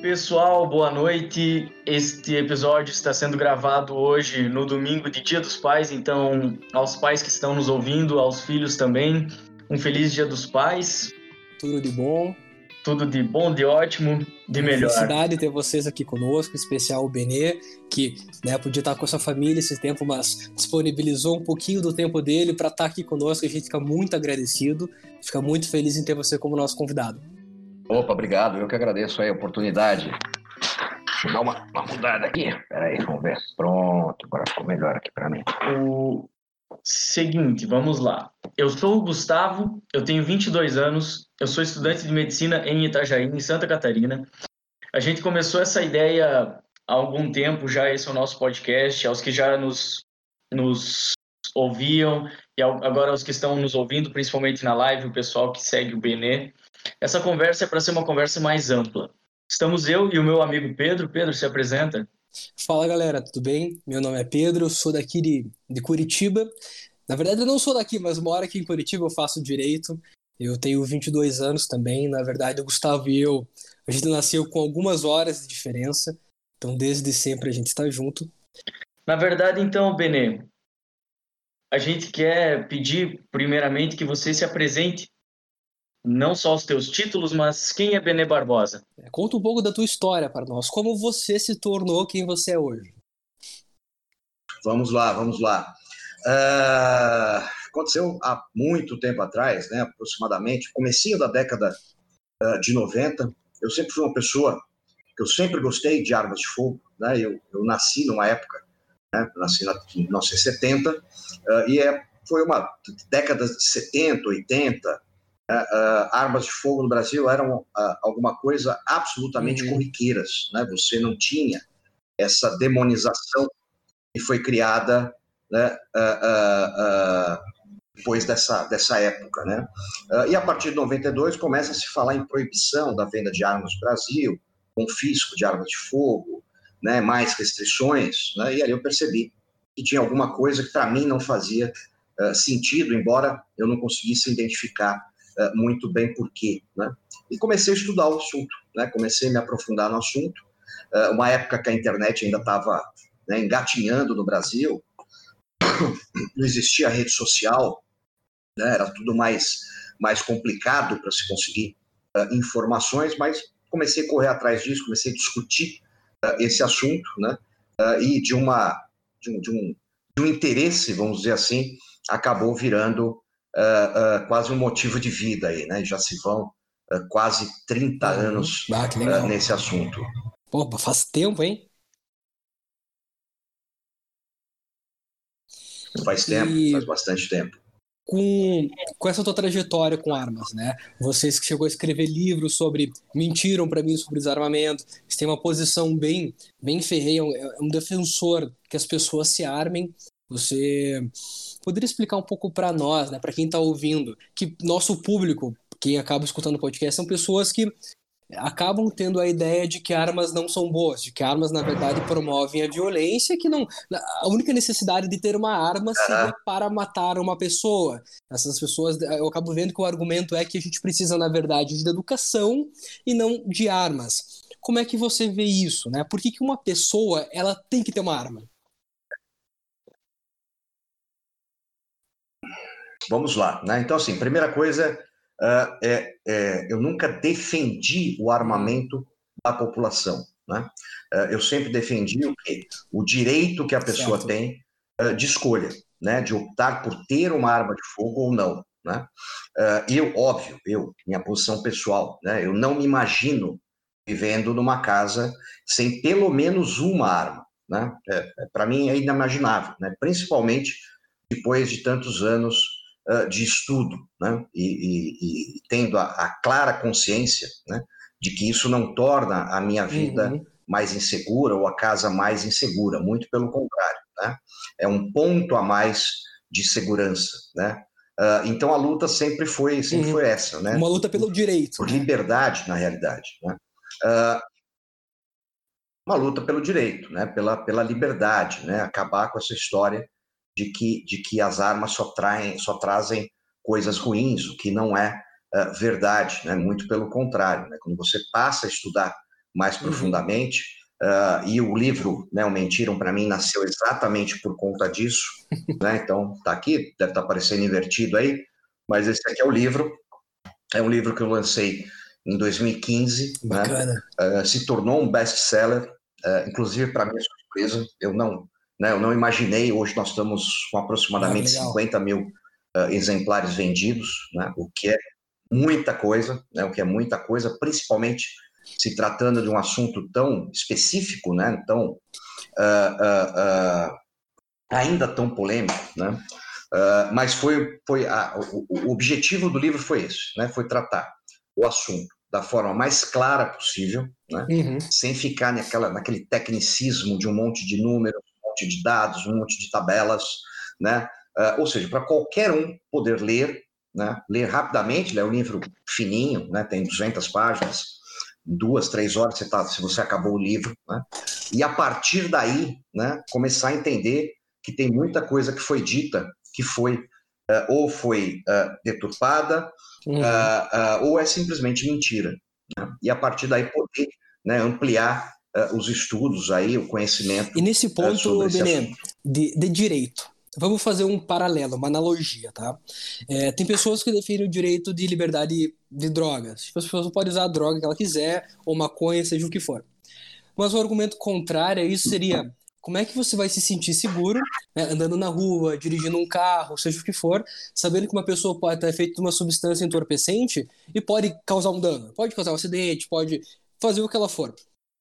Pessoal, boa noite. Este episódio está sendo gravado hoje, no domingo de Dia dos Pais, então, aos pais que estão nos ouvindo, aos filhos também, um feliz Dia dos Pais. Tudo de bom. Tudo de bom, de ótimo, de melhor. Felicidade ter vocês aqui conosco, em especial o Benê, que né, podia estar com a sua família esse tempo, mas disponibilizou um pouquinho do tempo dele para estar aqui conosco. A gente fica muito agradecido, fica muito feliz em ter você como nosso convidado. Opa, obrigado. Eu que agradeço aí a oportunidade. Deixa eu dar uma, uma mudada aqui. Peraí, vamos ver. Pronto, agora ficou melhor aqui para mim. O seguinte, vamos lá. Eu sou o Gustavo, eu tenho 22 anos, eu sou estudante de medicina em Itajaí, em Santa Catarina. A gente começou essa ideia há algum tempo já, esse é o nosso podcast, aos que já nos, nos ouviam e agora aos que estão nos ouvindo, principalmente na live, o pessoal que segue o Benê. Essa conversa é para ser uma conversa mais ampla. Estamos eu e o meu amigo Pedro. Pedro, se apresenta. Fala galera, tudo bem? Meu nome é Pedro, sou daqui de, de Curitiba. Na verdade, eu não sou daqui, mas moro aqui em Curitiba, eu faço direito. Eu tenho 22 anos também. Na verdade, o Gustavo e eu, a gente nasceu com algumas horas de diferença. Então, desde sempre a gente está junto. Na verdade, então, Benê, a gente quer pedir, primeiramente, que você se apresente não só os teus títulos, mas quem é Benê Barbosa? É, conta um pouco da tua história para nós, como você se tornou quem você é hoje. Vamos lá, vamos lá. Uh, aconteceu há muito tempo atrás, né, aproximadamente, comecinho da década uh, de 90. Eu sempre fui uma pessoa que eu sempre gostei de armas de fogo. Né, eu, eu nasci numa época, né, nasci em 1970, uh, e é, foi uma década de 70, 80, uh, armas de fogo no Brasil eram uh, alguma coisa absolutamente uhum. corriqueiras, né? Você não tinha essa demonização que foi criada né, depois dessa, dessa época, né? e a partir de 92 começa a se falar em proibição da venda de armas no Brasil, confisco de armas de fogo, né, mais restrições, né, e aí eu percebi que tinha alguma coisa que para mim não fazia uh, sentido, embora eu não conseguisse identificar uh, muito bem por quê. Né? E comecei a estudar o assunto, né? comecei a me aprofundar no assunto. Uh, uma época que a internet ainda estava né, engatinhando no Brasil, não existia rede social, né? era tudo mais, mais complicado para se conseguir uh, informações, mas comecei a correr atrás disso, comecei a discutir esse assunto, né? e de, uma, de um, de, um, de um interesse, vamos dizer assim, acabou virando uh, uh, quase um motivo de vida aí, né? Já se vão uh, quase 30 uhum. anos ah, nesse assunto. Pô, faz tempo, hein? Faz tempo, e... faz bastante tempo. Com, com essa tua trajetória com armas, né? Vocês que chegou a escrever livros sobre mentiram para mim sobre desarmamento, você tem uma posição bem bem ferreia, é um defensor que as pessoas se armem. Você poderia explicar um pouco para nós, né, para quem está ouvindo, que nosso público, quem acaba escutando o podcast, são pessoas que acabam tendo a ideia de que armas não são boas, de que armas na verdade promovem a violência, que não a única necessidade de ter uma arma seria para matar uma pessoa. Essas pessoas, eu acabo vendo que o argumento é que a gente precisa na verdade de educação e não de armas. Como é que você vê isso, né? Por que, que uma pessoa ela tem que ter uma arma? Vamos lá, né? Então, assim, primeira coisa, uh, é, é, eu nunca defendi o armamento da população, né? Uh, eu sempre defendi o quê? O direito que a pessoa certo. tem uh, de escolha, né? De optar por ter uma arma de fogo ou não, né? eu, óbvio, eu, minha posição pessoal, né? Eu não me imagino vivendo numa casa sem pelo menos uma arma, né? É, é Para mim é inimaginável, né? Principalmente depois de tantos anos de estudo, né? E, e, e tendo a, a, clara consciência, né? De que isso não torna a minha vida uhum. mais insegura ou a casa mais insegura, muito pelo contrário, né? É um ponto a mais de segurança, né? Uh, então a luta sempre foi, sempre uhum. foi essa, né? Uma luta pelo direito. Por liberdade, na realidade, né? Uh, uma luta pelo direito, né? Pela, pela liberdade, né? Acabar com essa história de que, de que as armas só, traem, só trazem coisas ruins, o que não é uh, verdade, né? muito pelo contrário. Né? Quando você passa a estudar mais uhum. profundamente. Uh, e o livro, né, o Mentiram para mim, nasceu exatamente por conta disso. né? Então, está aqui, deve estar tá aparecendo invertido aí, mas esse aqui é o livro. É um livro que eu lancei em 2015. Né? Uh, se tornou um best-seller, inclusive para minha surpresa, eu não, né, eu não imaginei. Hoje nós estamos com aproximadamente ah, 50 mil exemplares vendidos, né, o que é muita coisa, né, o que é muita coisa, principalmente se tratando de um assunto tão específico, né, tão uh, uh, uh, ainda tão polêmico, né? mas foi, foi a, o, o, objetivo do livro foi esse, né? Foi tratar o assunto da forma mais clara possível, né? Uhum. Sem ficar naquela, naquele tecnicismo de um monte de números, monte de dados, um monte de tabelas, né? ou seja, para qualquer um poder ler, né? Ler rapidamente, é um livro fininho, né? Tem 200 páginas duas, três horas, você tá, se você acabou o livro, né? E a partir daí, né, começar a entender que tem muita coisa que foi dita que foi uh, ou foi uh, deturpada uhum. uh, ou é simplesmente mentira. Né? E a partir daí poder né, ampliar os estudos aí, o conhecimento. E nesse ponto, Benê, de, de direito, Vamos fazer um paralelo, uma analogia, tá? É, tem pessoas que defendem o direito de liberdade de drogas. Tipo, as pessoas podem usar a droga que ela quiser, ou maconha, seja o que for. Mas o argumento contrário a isso seria: como é que você vai se sentir seguro né, andando na rua, dirigindo um carro, seja o que for, sabendo que uma pessoa pode ter feito uma substância entorpecente e pode causar um dano, pode causar um acidente, pode fazer o que ela for.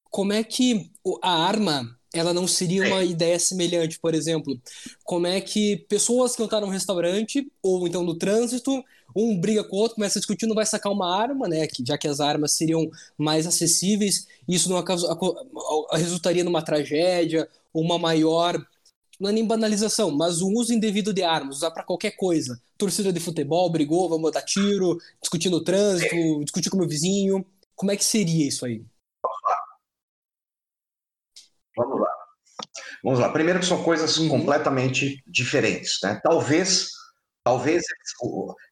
Como é que a arma ela não seria uma ideia semelhante, por exemplo, como é que pessoas que estão no restaurante ou então no trânsito, um briga com o outro, começa a discutir, não vai sacar uma arma, né, já que as armas seriam mais acessíveis, isso não resultaria numa tragédia, uma maior não é nem banalização, mas o uso indevido de armas, usar para qualquer coisa. Torcida de futebol, brigou, vamos dar tiro, discutir no trânsito, discutir com o meu vizinho. Como é que seria isso aí? Vamos lá. Vamos lá. Primeiro que são coisas uhum. completamente diferentes, né? Talvez, talvez,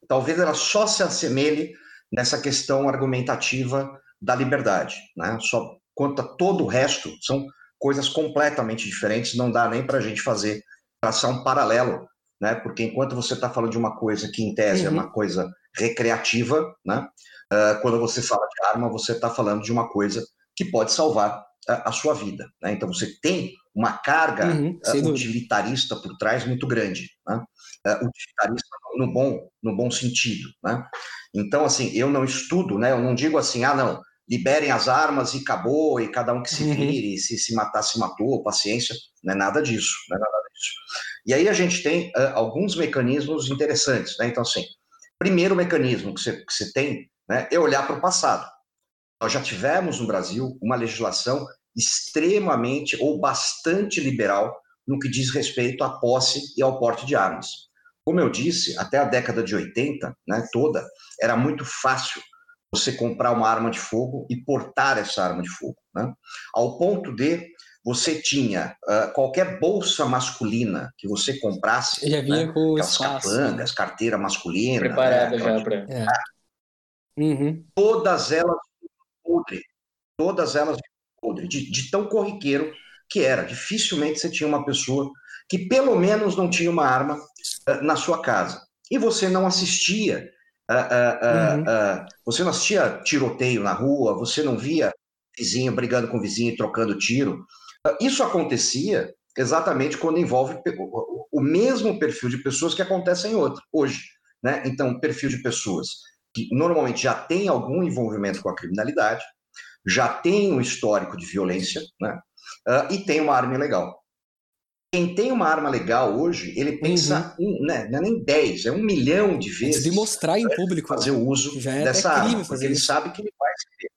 talvez ela só se assemelhe nessa questão argumentativa da liberdade, né? Só quanto a todo o resto são coisas completamente diferentes. Não dá nem para a gente fazer traçar um paralelo, né? Porque enquanto você está falando de uma coisa que em tese uhum. é uma coisa recreativa, né? Uh, quando você fala de arma, você está falando de uma coisa que pode salvar a, a sua vida. Né? Então você tem uma carga uhum, uh, utilitarista por trás muito grande, né? uh, utilitarista no bom, no bom sentido. Né? Então, assim, eu não estudo, né? eu não digo assim, ah, não, liberem as armas e acabou, e cada um que se uhum. vire, uhum. se se matar, se matou, paciência, não é nada disso, não é nada disso. E aí a gente tem uh, alguns mecanismos interessantes, né? Então, assim, primeiro mecanismo que você, que você tem né, é olhar para o passado. Nós já tivemos no Brasil uma legislação extremamente ou bastante liberal no que diz respeito à posse e ao porte de armas. Como eu disse, até a década de 80, né, toda, era muito fácil você comprar uma arma de fogo e portar essa arma de fogo. Né? Ao ponto de você tinha uh, qualquer bolsa masculina que você comprasse, já vinha né, com aquelas espaço, capangas, né? carteira masculina, preparada né, já para. É. Uhum. Todas elas podre, todas elas podre, de, de tão corriqueiro que era. Dificilmente você tinha uma pessoa que pelo menos não tinha uma arma uh, na sua casa. E você não assistia, uh, uh, uhum. você não assistia tiroteio na rua, você não via vizinho brigando com vizinho e trocando tiro. isso acontecia exatamente quando envolve o mesmo perfil de pessoas que acontecem outro, hoje. Né? Então, perfil de pessoas que normalmente já tem algum envolvimento com a criminalidade, já tem um histórico de violência, né? Uh, e tem uma arma ilegal. Quem tem uma arma legal hoje, ele pensa, uhum. um, né, não é nem 10, é um milhão de vezes. De mostrar em público. Fazer o uso já é dessa arma, porque ele sabe que ele vai ser.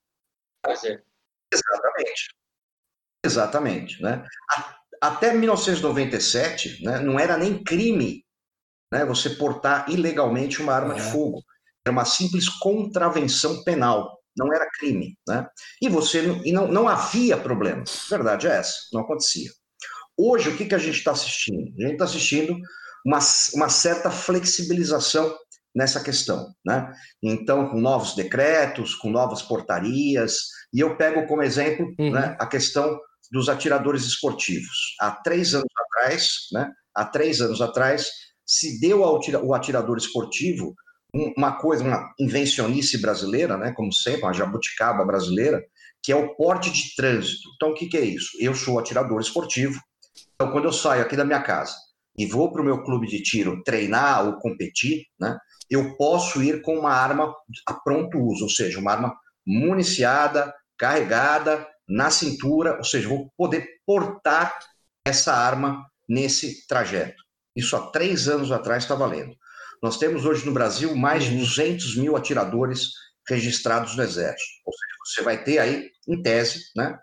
Fazer. Exatamente. Exatamente. Né? Até 1997, né, não era nem crime né, você portar ilegalmente uma arma é. de fogo. Era uma simples contravenção penal, não era crime. Né? E você e não, não havia problema. Verdade é essa, não acontecia. Hoje, o que, que a gente está assistindo? A gente está assistindo uma, uma certa flexibilização nessa questão. Né? Então, com novos decretos, com novas portarias, E eu pego como exemplo uhum. né, a questão dos atiradores esportivos. Há três anos atrás, né, há três anos atrás, se deu ao atirador esportivo uma coisa, uma invencionice brasileira, né, como sempre, uma jabuticaba brasileira, que é o porte de trânsito. Então, o que, que é isso? Eu sou atirador esportivo, então, quando eu saio aqui da minha casa e vou para o meu clube de tiro treinar ou competir, né, eu posso ir com uma arma a pronto uso, ou seja, uma arma municiada, carregada, na cintura, ou seja, vou poder portar essa arma nesse trajeto. Isso há três anos atrás está valendo. Nós temos hoje no Brasil mais de 200 mil atiradores registrados no Exército. Ou seja, você vai ter aí, em tese, né,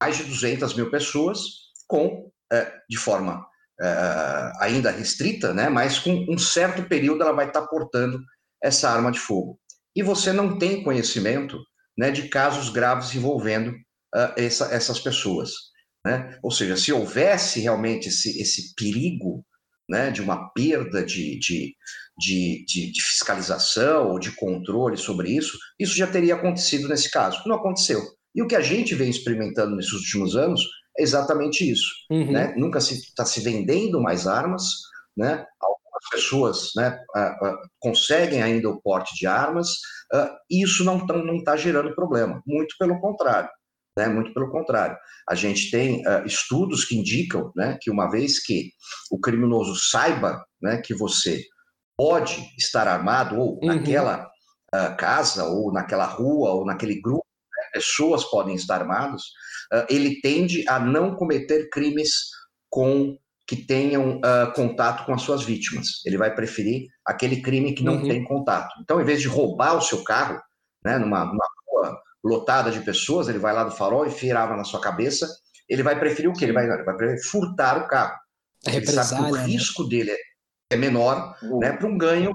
mais de 200 mil pessoas com, é, de forma é, ainda restrita, né, mas com um certo período ela vai estar portando essa arma de fogo. E você não tem conhecimento né, de casos graves envolvendo uh, essa, essas pessoas. Né? Ou seja, se houvesse realmente esse, esse perigo né, de uma perda de, de, de, de, de fiscalização ou de controle sobre isso, isso já teria acontecido nesse caso. Não aconteceu. E o que a gente vem experimentando nesses últimos anos é exatamente isso. Uhum. Né? Nunca se está se vendendo mais armas, né? Algumas pessoas né, uh, uh, conseguem ainda o porte de armas, uh, e isso não está tá gerando problema. Muito pelo contrário. Né? Muito pelo contrário. A gente tem estudos que indicam né, que uma vez que o criminoso saiba né, que você pode estar armado, ou uhum. naquela casa, ou naquela rua, ou naquele grupo, né, pessoas podem estar armados, ele tende a não cometer crimes com que tenham uh, contato com as suas vítimas. Ele vai preferir aquele crime que não uhum. tem contato. Então, em vez de roubar o seu carro, né, numa, numa rua lotada de pessoas, ele vai lá do farol e firava na sua cabeça. Ele vai preferir o quê? Ele vai, ele vai preferir furtar o carro. É ele sabe que o né? risco dele é menor, uhum. né, para um ganho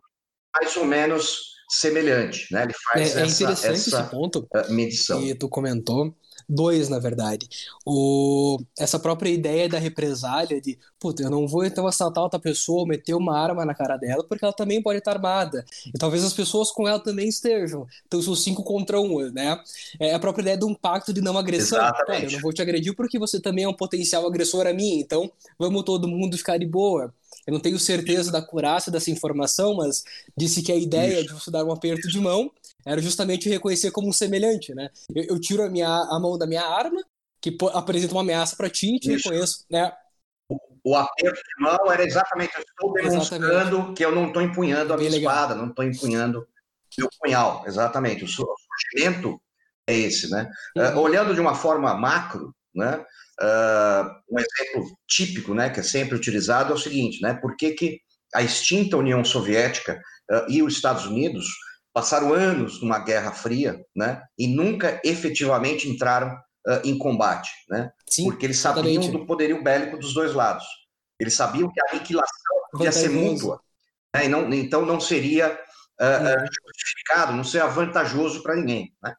mais ou menos semelhante, né? Ele faz é, é essa, interessante essa esse ponto medição. que tu comentou, dois, na verdade. O, essa própria ideia da represália de, puta, eu não vou então assaltar outra pessoa, meter uma arma na cara dela, porque ela também pode estar armada. E talvez as pessoas com ela também estejam. Então são cinco contra um, né? É a própria ideia de um pacto de não agressão. Olha, eu não vou te agredir porque você também é um potencial agressor a mim, então vamos todo mundo ficar de boa. Eu não tenho certeza da curácia dessa informação, mas disse que a ideia Isso. de você dar um aperto de mão era justamente reconhecer como um semelhante, né? Eu, eu tiro a, minha, a mão da minha arma, que apresenta uma ameaça para ti, e te reconheço, né? O, aperto de mão era exatamente, eu estou demonstrando exatamente. que eu não estou empunhando a minha Bem espada, legal. não estou empunhando meu punhal, exatamente. O surgimento é esse, né? Uhum. Uh, olhando de uma forma macro, né? Uh, um exemplo típico, né, que é sempre utilizado é o seguinte, né? Por que, que a extinta União Soviética uh, e os Estados Unidos passaram anos numa guerra fria, né? E nunca efetivamente entraram uh, em combate, né? Sim, Porque eles sabiam exatamente. do poderio bélico dos dois lados. Eles sabiam que a aniquilação podia ser mútua, né? e não, então não seria justificado, não seria vantajoso para ninguém. Né?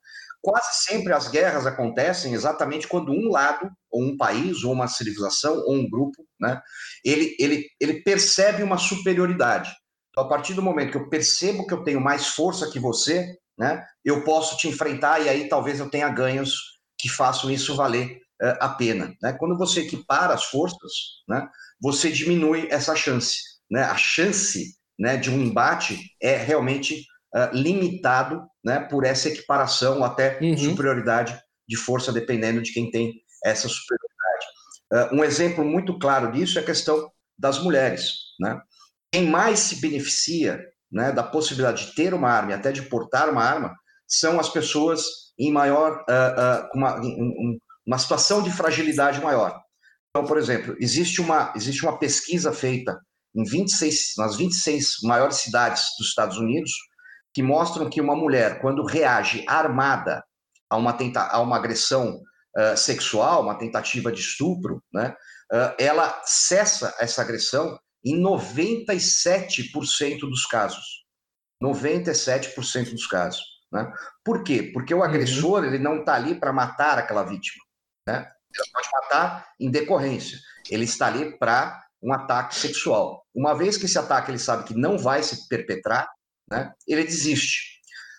Quase sempre as guerras acontecem exatamente quando um lado, ou um país, ou uma civilização, ou um grupo, né? Ele, ele, ele percebe uma superioridade. Então, a partir do momento que eu percebo que eu tenho mais força que você, né, eu posso te enfrentar e aí talvez eu tenha ganhos que façam isso valer uh, a pena. Né? Quando você equipara as forças, né, você diminui essa chance. Né? A chance né, de um embate é realmente uh, limitado né, por essa equiparação até uhum. superioridade de força, dependendo de quem tem essa superioridade. Uh, um exemplo muito claro disso é a questão das mulheres. Né? Quem mais se beneficia né, da possibilidade de ter uma arma e até de portar uma arma são as pessoas em maior, uh, uma, um, uma situação de fragilidade maior. Então, por exemplo, existe uma, existe uma pesquisa feita em 26, nas 26 maiores cidades dos Estados Unidos que mostram que uma mulher, quando reage armada a uma, tenta, a uma agressão uh, sexual, uma tentativa de estupro, né, ela cessa essa agressão em 97% dos casos. 97% dos casos. Né? Por quê? Porque o uhum. agressor ele não está ali para matar aquela vítima. Né? Ele pode matar em decorrência. Ele está ali para um ataque sexual. Uma vez que esse ataque ele sabe que não vai se perpetrar, né, ele desiste.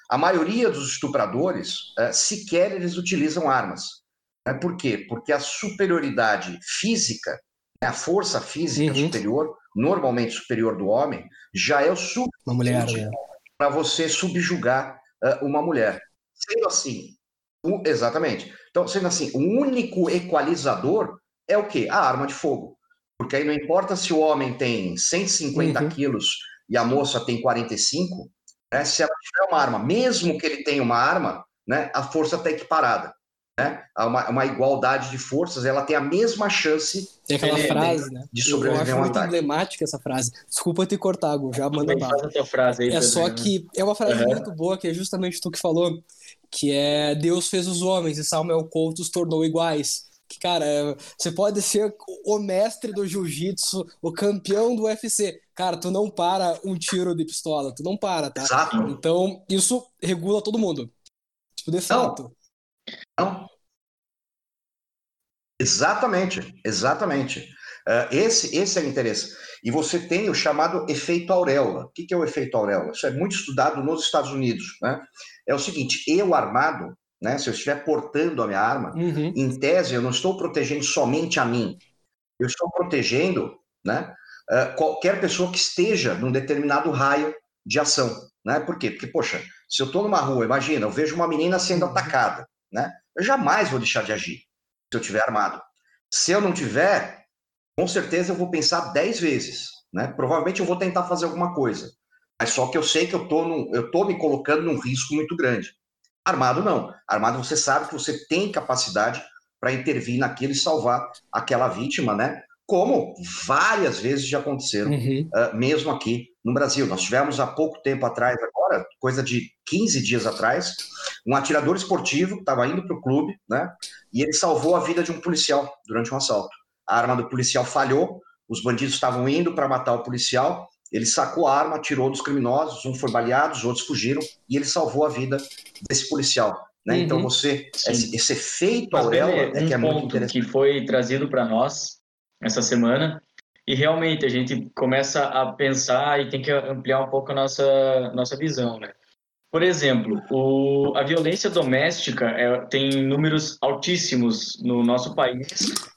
A maioria dos estupradores, uh, sequer eles utilizam armas. Né? Por quê? Porque a superioridade física, né, a força física uhum. superior, normalmente superior do homem, já é o suficiente né? para você subjugar uh, uma mulher. Sendo assim, um, exatamente. Então, sendo assim, o único equalizador é o quê? A arma de fogo. Porque aí não importa se o homem tem 150 uhum. quilos e a moça tem 45, né? se ela tiver uma arma, mesmo que ele tenha uma arma, né, a força está equiparada. Né? Uma, uma, igualdade de forças, ela tem a mesma chance tem aquela frase, né? de sobreviver Eu acho muito emblemática essa frase. Desculpa te cortar, Gu, já manda aí, é só que é uma frase uhum. muito boa, que é justamente tu que falou, que é Deus fez os homens e Samuel Couto os tornou iguais. Que, cara, você pode ser o mestre do jiu-jitsu, o campeão do UFC. Cara, tu não para um tiro de pistola, tu não para, tá? Exato. Então, isso regula todo mundo. Tipo, de fato. Não. Exatamente, exatamente. Uh, esse, esse é o interesse. E você tem o chamado efeito auréola. O que, que é o efeito auréola? Isso é muito estudado nos Estados Unidos. Né? É o seguinte: eu armado, né, se eu estiver portando a minha arma, uhum. em tese, eu não estou protegendo somente a mim. Eu estou protegendo né, uh, qualquer pessoa que esteja num determinado raio de ação. Né? Por quê? Porque, poxa, se eu estou numa rua, imagina, eu vejo uma menina sendo uhum. atacada. Né? Eu jamais vou deixar de agir se eu tiver armado. Se eu não tiver, com certeza eu vou pensar dez vezes, né? Provavelmente eu vou tentar fazer alguma coisa, mas só que eu sei que eu tô, num, eu tô me colocando num risco muito grande. Armado não. Armado você sabe que você tem capacidade para intervir naquilo e salvar aquela vítima, né? Como várias vezes já aconteceram, uhum. uh, mesmo aqui no Brasil. Nós tivemos há pouco tempo atrás, agora, coisa de 15 dias atrás, um atirador esportivo estava indo para o clube, né? E ele salvou a vida de um policial durante um assalto. A arma do policial falhou, os bandidos estavam indo para matar o policial, ele sacou a arma, tirou dos criminosos, um foi baleado, os outros fugiram, e ele salvou a vida desse policial. Né? Uhum. Então você, esse, esse, efeito auréola é, um que é muito interessante. que foi trazido para nós essa semana, e realmente a gente começa a pensar e tem que ampliar um pouco a nossa, nossa visão, né? Por exemplo, o, a violência doméstica é, tem números altíssimos no nosso país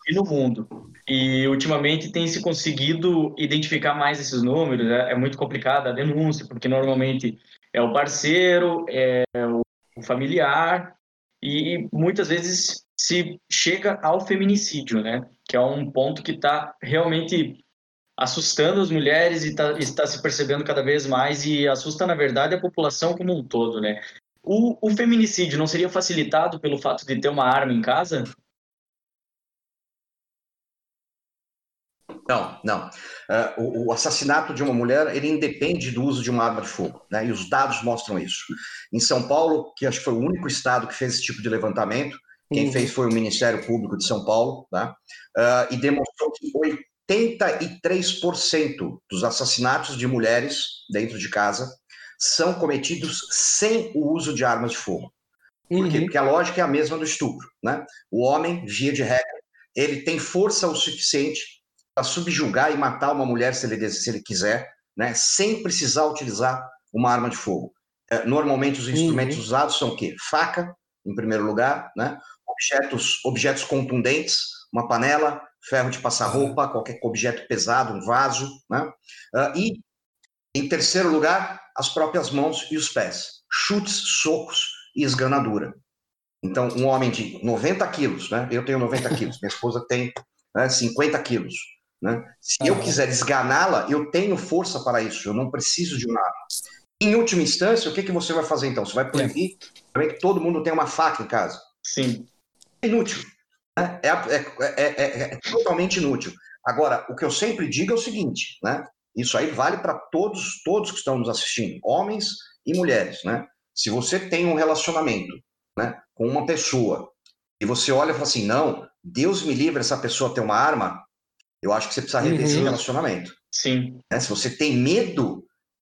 e no mundo. E ultimamente tem se conseguido identificar mais esses números. É, é muito complicada a denúncia, porque normalmente é o parceiro, é o familiar, e muitas vezes se chega ao feminicídio, né? Que é um ponto que está realmente assustando as mulheres e tá, está se percebendo cada vez mais e assusta, na verdade, a população como um todo, né? O, o feminicídio não seria facilitado pelo fato de ter uma arma em casa? Não, não. Uh, o, o, assassinato de uma mulher, ele independe do uso de uma arma de fogo, né? E os dados mostram isso. Em São Paulo, que acho que foi o único estado que fez esse tipo de levantamento, quem uhum. fez foi o Ministério Público de São Paulo, tá? Uh, e demonstrou que 83% dos assassinatos de mulheres dentro de casa são cometidos sem o uso de armas de fogo. Por quê? Uhum. Porque a lógica é a mesma do estupro. Né? O homem, via de regra, ele tem força o suficiente para subjugar e matar uma mulher se ele, se ele quiser, né? sem precisar utilizar uma arma de fogo. É, normalmente os instrumentos uhum. usados são o quê? Faca, em primeiro lugar, né? objetos, objetos contundentes, uma panela, ferro de passar roupa, qualquer objeto pesado, um vaso, né? Uh, e, em terceiro lugar, as próprias mãos e os pés, chutes, socos e esganadura. Então, um homem de 90 quilos, né? Eu tenho 90 quilos, minha esposa tem né, 50 quilos. Né? Se eu quiser esganá-la, eu tenho força para isso, eu não preciso de nada. Em última instância, o que, que você vai fazer então? Você vai proibir é. que todo mundo tenha uma faca em casa? Sim. É inútil. Né? É, é, é, é, totalmente inútil. Agora, o que eu sempre digo é o seguinte, né? Isso aí vale para todos, todos que estão nos assistindo, homens e mulheres, né? Se você tem um relacionamento, né, com uma pessoa e você olha e fala assim, não, Deus me livre essa pessoa ter uma arma, eu acho que você precisa rever uhum. esse relacionamento. Sim. Né? Se você tem medo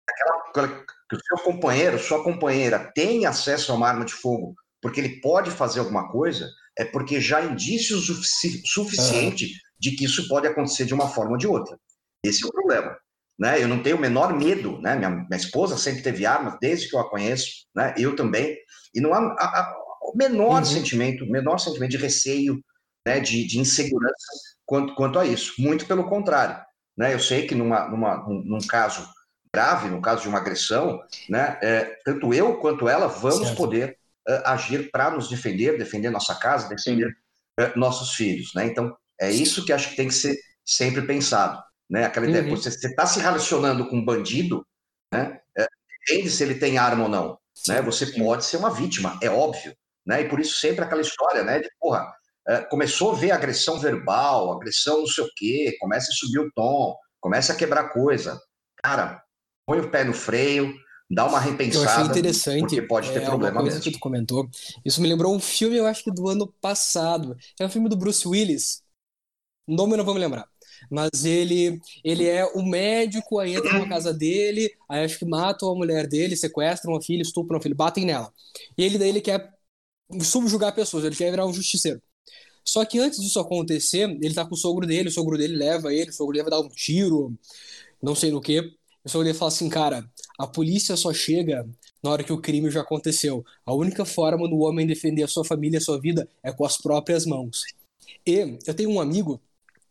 daquela, que o seu companheiro, sua companheira tenha acesso a uma arma de fogo, porque ele pode fazer alguma coisa, é porque já há indícios sufici suficiente uhum. de que isso pode acontecer de uma forma ou de outra. Esse é o problema. né? Eu não tenho o menor medo, né? Minha, minha esposa sempre teve armas desde que eu a conheço, né? Eu também. E não há, há, há o menor uhum. sentimento, menor sentimento de receio, né? De, de insegurança quanto, quanto a isso. Muito pelo contrário, né? Eu sei que numa, numa, num, num caso grave, no caso de uma agressão, né? É, tanto eu quanto ela vamos certo. poder agir para nos defender, defender nossa casa, defender uh, nossos filhos, né? Então é isso que acho que tem que ser sempre pensado. Né? Aquela ideia, uhum. você está se relacionando com um bandido, né? É, depende se ele tem arma ou não. Né? Você pode ser uma vítima, é óbvio. Né? E por isso sempre aquela história, né? De porra, é, começou a ver agressão verbal, agressão não sei o quê, começa a subir o tom, começa a quebrar coisa. Cara, põe o pé no freio, dá uma repensada. Eu achei interessante. Porque pode ter é, problema coisa mesmo. que tu comentou. Isso me lembrou um filme, eu acho que do ano passado. É um filme do Bruce Willis. O nome eu não vou me lembrar. Mas ele, ele é o médico, aí entra na casa dele, aí acho que matam a mulher dele, sequestram a filha, estupram a filha, batem nela. E ele daí ele quer subjugar pessoas, ele quer virar um justiceiro. Só que antes disso acontecer, ele tá com o sogro dele, o sogro dele leva ele, o sogro dele vai dar um tiro, não sei no que. O sogro dele fala assim, cara, a polícia só chega na hora que o crime já aconteceu. A única forma do homem defender a sua família, a sua vida, é com as próprias mãos. E eu tenho um amigo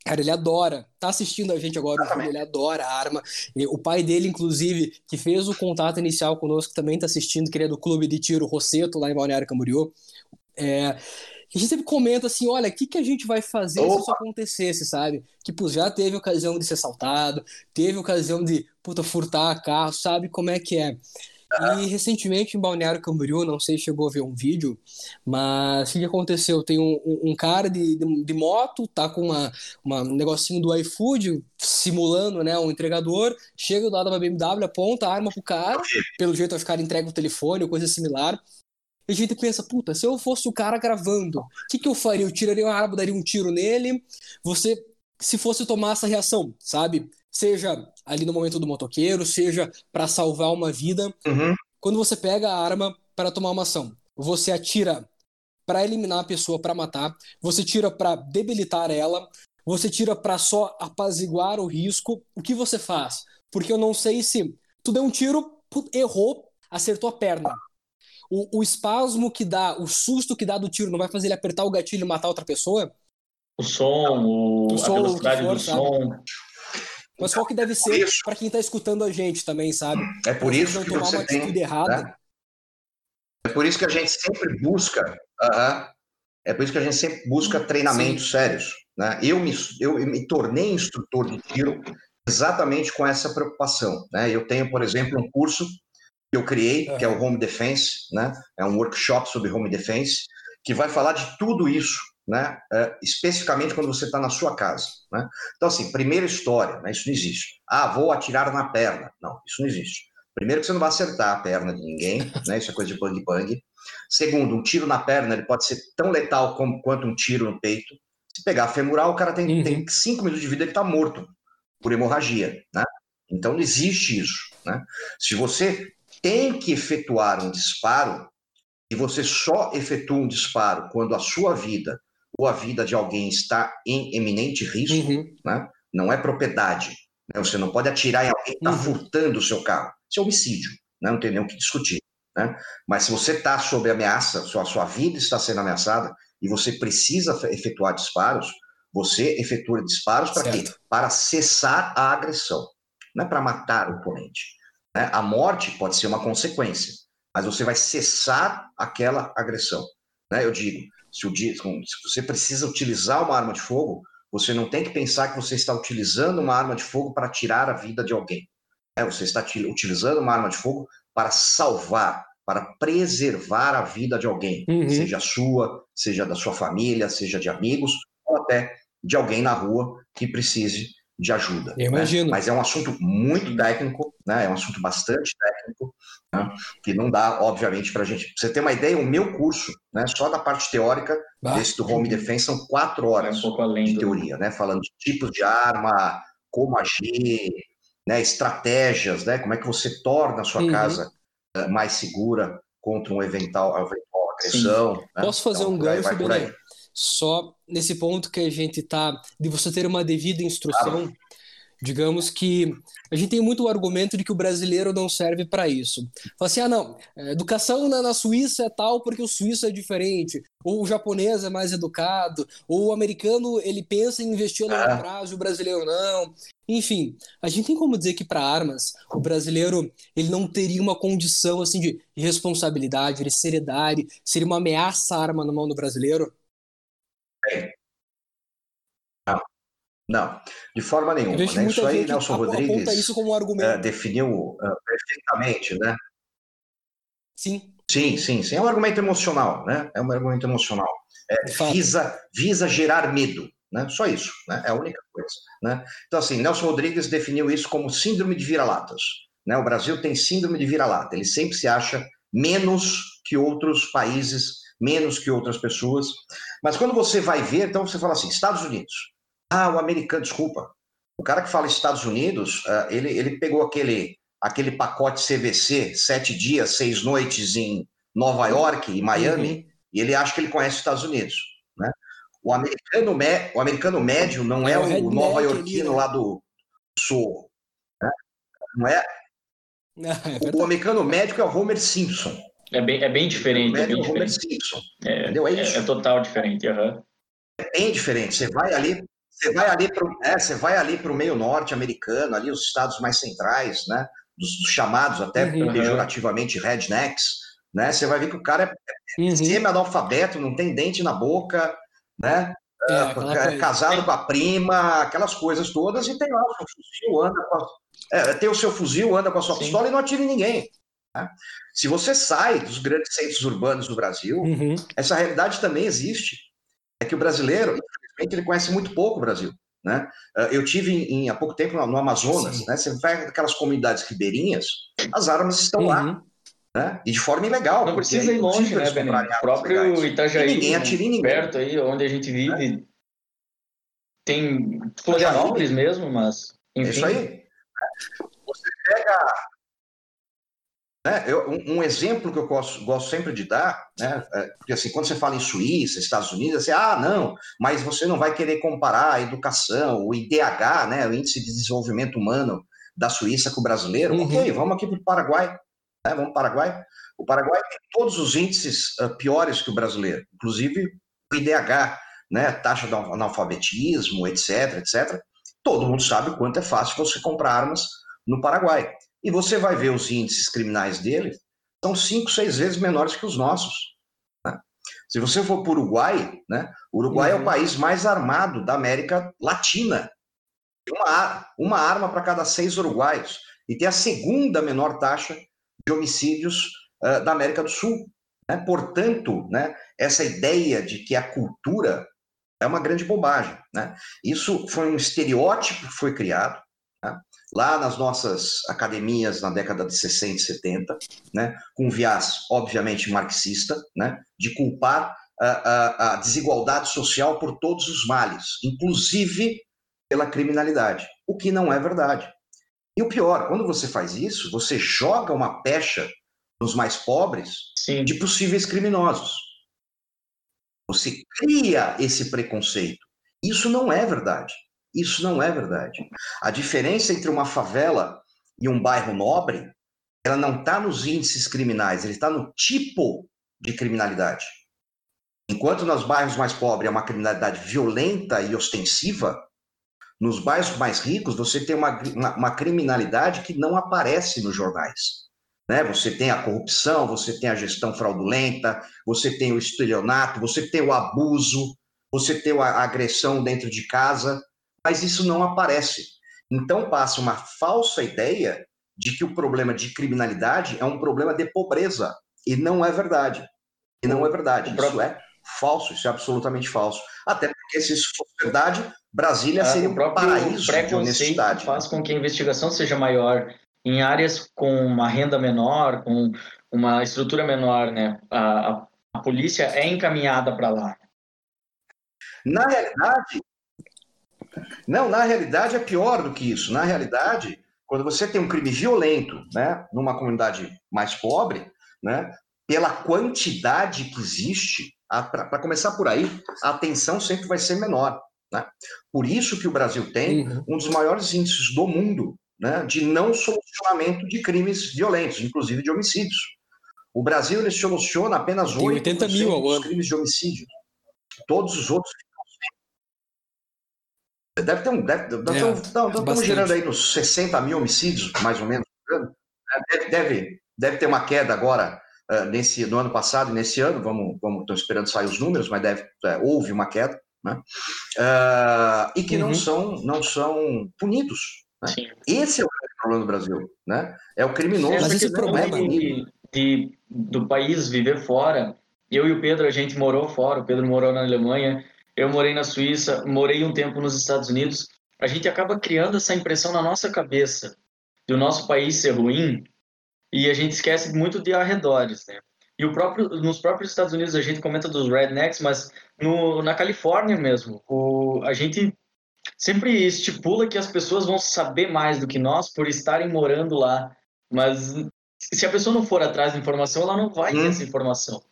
Cara, ele adora. Tá assistindo a gente agora, ele adora a arma. E o pai dele, inclusive, que fez o contato inicial conosco, também tá assistindo, que ele é do clube de tiro Rosseto, lá em Balneário Camboriú. É, a gente sempre comenta assim, olha, o que, que a gente vai fazer Opa. se isso acontecesse, sabe? Que, pô, já teve ocasião de ser assaltado, teve ocasião de, puta, furtar carro, sabe como é que é. E recentemente em Balneário Camboriú, não sei se chegou a ver um vídeo, mas o que aconteceu? Tem um, um cara de, de, de, moto, tá com uma, uma, um negocinho do iFood, simulando né, um entregador, chega do lado da BMW, aponta a arma pro cara, pelo jeito vai ficar entrega o telefone ou coisa similar. A gente pensa, puta, se eu fosse o cara gravando, o que, que eu faria? Eu tiraria uma arma, daria um tiro nele. Você, se fosse tomar essa reação, sabe? seja ali no momento do motoqueiro, seja para salvar uma vida. Uhum. Quando você pega a arma para tomar uma ação, você atira para eliminar a pessoa, para matar, você tira para debilitar ela, você tira para só apaziguar o risco. O que você faz? Porque eu não sei se tu deu um tiro, errou, acertou a perna. O, o espasmo que dá, o susto que dá do tiro, não vai fazer ele apertar o gatilho e matar outra pessoa? O som, o, o som, a velocidade for, do sabe? som. Mas qual que deve ser para quem está escutando a gente também, sabe? É por isso não que tomar você uma atitude tem, errada. Né? É por isso que a gente sempre busca, uh -huh, é por isso que a gente sempre busca treinamentos Sim. sérios. Né? Eu, me, eu me tornei instrutor de tiro exatamente com essa preocupação. Né? Eu tenho, por exemplo, um curso que eu criei, que é o Home Defense, né? é um workshop sobre Home Defense, que vai falar de tudo isso né? É, especificamente quando você está na sua casa. Né? Então, assim, primeira história, né? isso não existe. Ah, vou atirar na perna. Não, isso não existe. Primeiro que você não vai acertar a perna de ninguém, né? isso é coisa de bang-bang. Segundo, um tiro na perna ele pode ser tão letal como, quanto um tiro no peito. Se pegar femoral, o cara tem, uhum. tem cinco minutos de vida, ele está morto por hemorragia. Né? Então, não existe isso. Né? Se você tem que efetuar um disparo, e você só efetua um disparo quando a sua vida ou a vida de alguém está em eminente risco, uhum. né? não é propriedade. Né? Você não pode atirar em alguém que está uhum. furtando o seu carro. Isso é homicídio, né? não tem nem o que discutir. Né? Mas se você está sob ameaça, sua, sua vida está sendo ameaçada e você precisa efetuar disparos, você efetua disparos para quê? Para cessar a agressão, não é para matar o oponente. Né? A morte pode ser uma consequência, mas você vai cessar aquela agressão. Né? Eu digo, se, o, se você precisa utilizar uma arma de fogo, você não tem que pensar que você está utilizando uma arma de fogo para tirar a vida de alguém. É, você está utilizando uma arma de fogo para salvar, para preservar a vida de alguém, uhum. seja sua, seja da sua família, seja de amigos, ou até de alguém na rua que precise de ajuda. Eu né? imagino. Mas é um assunto muito técnico, né? é um assunto bastante técnico, né? que não dá, obviamente, para a gente. Pra você ter uma ideia, o meu curso, né? só da parte teórica, bah. desse do Home Defense, são quatro horas é um pouco além de teoria, né? falando de tipos de arma, como agir, né? estratégias, né? como é que você torna a sua uhum. casa uh, mais segura contra um eventual, eventual agressão. Né? Posso fazer então, um gancho, Belém? Só nesse ponto que a gente está, de você ter uma devida instrução, digamos que a gente tem muito o argumento de que o brasileiro não serve para isso. Fala assim, ah, não, é, educação na, na, Suíça é tal porque o suíço é diferente, ou o japonês é mais educado, ou o americano ele pensa em investir no longo prazo e o brasileiro não. Enfim, a gente tem como dizer que para armas o brasileiro ele não teria uma condição assim de responsabilidade, de seriedade, seria uma ameaça a arma na mão do brasileiro? Não, não, de forma nenhuma. Né? Isso aí, Nelson Rodrigues isso como um argumento. Uh, definiu uh, perfeitamente, né? Sim. Sim, sim, sim. É um argumento emocional, né? É um argumento emocional. É, visa, visa gerar medo, né? Só isso, né? É a única coisa, né? Então, assim, Nelson Rodrigues definiu isso como síndrome de vira-latas. Né? O Brasil tem síndrome de vira-lata. Ele sempre se acha menos que outros países, menos que outras pessoas. Mas quando você vai ver, então você fala assim, Estados Unidos. Ah, o americano, desculpa. O cara que fala Estados Unidos, uh, ele, ele pegou aquele, aquele pacote CVC, sete dias, seis noites em Nova York e Miami, uhum. e ele acha que ele conhece os Estados Unidos. Né? O, americano o americano médio não é, é o, o nova-iorquino né? lá do sul. Né? Não é? é o americano médio é o Homer Simpson. É bem, é bem diferente. É, bem diferente. Homer Simpson. É? É, é, é total diferente. Uhum. É bem diferente. Você vai ali, você vai ali para é, você vai ali para o meio norte americano, ali os estados mais centrais, né? Dos, dos chamados até uhum. pejorativamente rednecks, né? Você vai ver que o cara é, é uhum. semi-analfabeto, não tem dente na boca, né? É, é casado com a prima, aquelas coisas todas, e tem lá o seu fuzil, anda com a, é, tem o seu fuzil, anda com a sua Sim. pistola e não atira em ninguém. Né? Se você sai dos grandes centros urbanos do Brasil, uhum. essa realidade também existe. É que o brasileiro, infelizmente, ele conhece muito pouco o Brasil. Né? Ah, eu tive em, há pouco tempo no Amazonas, né? você vai aquelas comunidades ribeirinhas, as armas estão uhum. lá. Né? E de forma ilegal. Não precisa ir longe, né, Benê? O próprio Itajaí, e ninguém atira em ninguém. perto aí, onde a gente vive, é. tem Florianópolis mesmo, mas enfim. É isso aí. Você pega né? Eu, um, um, exemplo que eu gosto, gosto sempre de dar, né? É, porque assim, quando você fala em Suíça, Estados Unidos, você, ah, não, mas você não vai querer comparar a educação, o IDH, né, o Índice de Desenvolvimento Humano da Suíça com o brasileiro. Uhum. Ok, vamos aqui para o Paraguai. Né? Vamos para o Paraguai. O Paraguai tem todos os índices uh, piores que o brasileiro, inclusive o IDH, né, taxa de analfabetismo, etc, etc. Todo mundo sabe o quanto é fácil você comprar armas no Paraguai. E você vai ver os índices criminais dele, são cinco, seis vezes menores que os nossos. Né? Se você for para o Uruguai, né? o Uruguai uhum. é o uhum. país mais armado da América Latina. Uma, uma arma para cada seis uruguaios. E tem a segunda menor taxa de homicídios uh, da América do Sul. Né? Portanto, né, essa ideia de que a cultura é uma grande bobagem. Né? Isso foi um estereótipo que foi criado. Lá nas nossas academias na década de 60 e 70, né, com viés, obviamente, marxista, né, de culpar a, a, a desigualdade social por todos os males, inclusive pela criminalidade, o que não é verdade. E o pior, quando você faz isso, você joga uma pecha nos mais pobres Sim. de possíveis criminosos. Você cria esse preconceito. Isso não é verdade. Isso não é verdade. A diferença entre uma favela e um bairro nobre, ela não está nos índices criminais, ele está no tipo de criminalidade. Enquanto nos bairros mais pobres é uma criminalidade violenta e ostensiva, nos bairros mais ricos você tem uma, uma, uma criminalidade que não aparece nos jornais. Né? Você tem a corrupção, você tem a gestão fraudulenta, você tem o estelionato, você tem o abuso, você tem a agressão dentro de casa mas isso não aparece. Então passa uma falsa ideia de que o problema de criminalidade é um problema de pobreza. E não é verdade. E não é verdade. Isso é falso, isso é absolutamente falso. Até porque, se isso fosse verdade, Brasília seria um paraíso de honestidade. faz com que a investigação seja maior em áreas com uma renda menor, com uma estrutura menor, né? A, a, a polícia é encaminhada para lá. Na realidade, não, na realidade é pior do que isso. Na realidade, quando você tem um crime violento, né, numa comunidade mais pobre, né, pela quantidade que existe, para começar por aí, a atenção sempre vai ser menor. Né? Por isso que o Brasil tem uhum. um dos maiores índices do mundo né, de não solucionamento de crimes violentos, inclusive de homicídios. O Brasil ele soluciona apenas 8 80 mil ao ano. crimes de homicídio. Todos os outros Deve ter um. Deve, deve é, um, estamos gerando aí nos 60 mil homicídios, mais ou menos. Deve, deve, deve ter uma queda agora uh, nesse, no ano passado e nesse ano. Vamos, vamos, estou esperando sair os números, mas deve, é, houve uma queda. Né? Uh, e que uhum. não, são, não são punidos. Né? Esse é o problema do Brasil. Né? É o criminoso. Mas esse problema é de, de, do país viver fora. Eu e o Pedro, a gente morou fora. O Pedro morou na Alemanha eu morei na Suíça, morei um tempo nos Estados Unidos. A gente acaba criando essa impressão na nossa cabeça do nosso país ser ruim e a gente esquece muito de arredores, né? E o próprio, nos próprios Estados Unidos a gente comenta dos rednecks, mas no, na Califórnia mesmo, o, a gente sempre estipula que as pessoas vão saber mais do que nós por estarem morando lá. Mas se a pessoa não for atrás da informação, ela não vai ter hum. essa informação.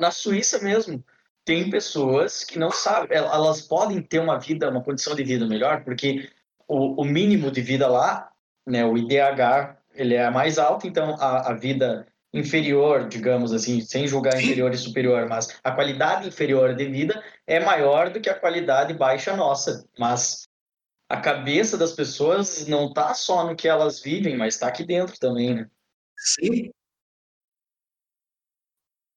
Na Suíça mesmo, tem pessoas que não sabem, elas podem ter uma vida, uma condição de vida melhor, porque o, o mínimo de vida lá, né, o IDH, ele é mais alto, então a, a vida inferior, digamos assim, sem julgar inferior e superior, mas a qualidade inferior de vida é maior do que a qualidade baixa nossa. Mas a cabeça das pessoas não está só no que elas vivem, mas está aqui dentro também, né? Sim,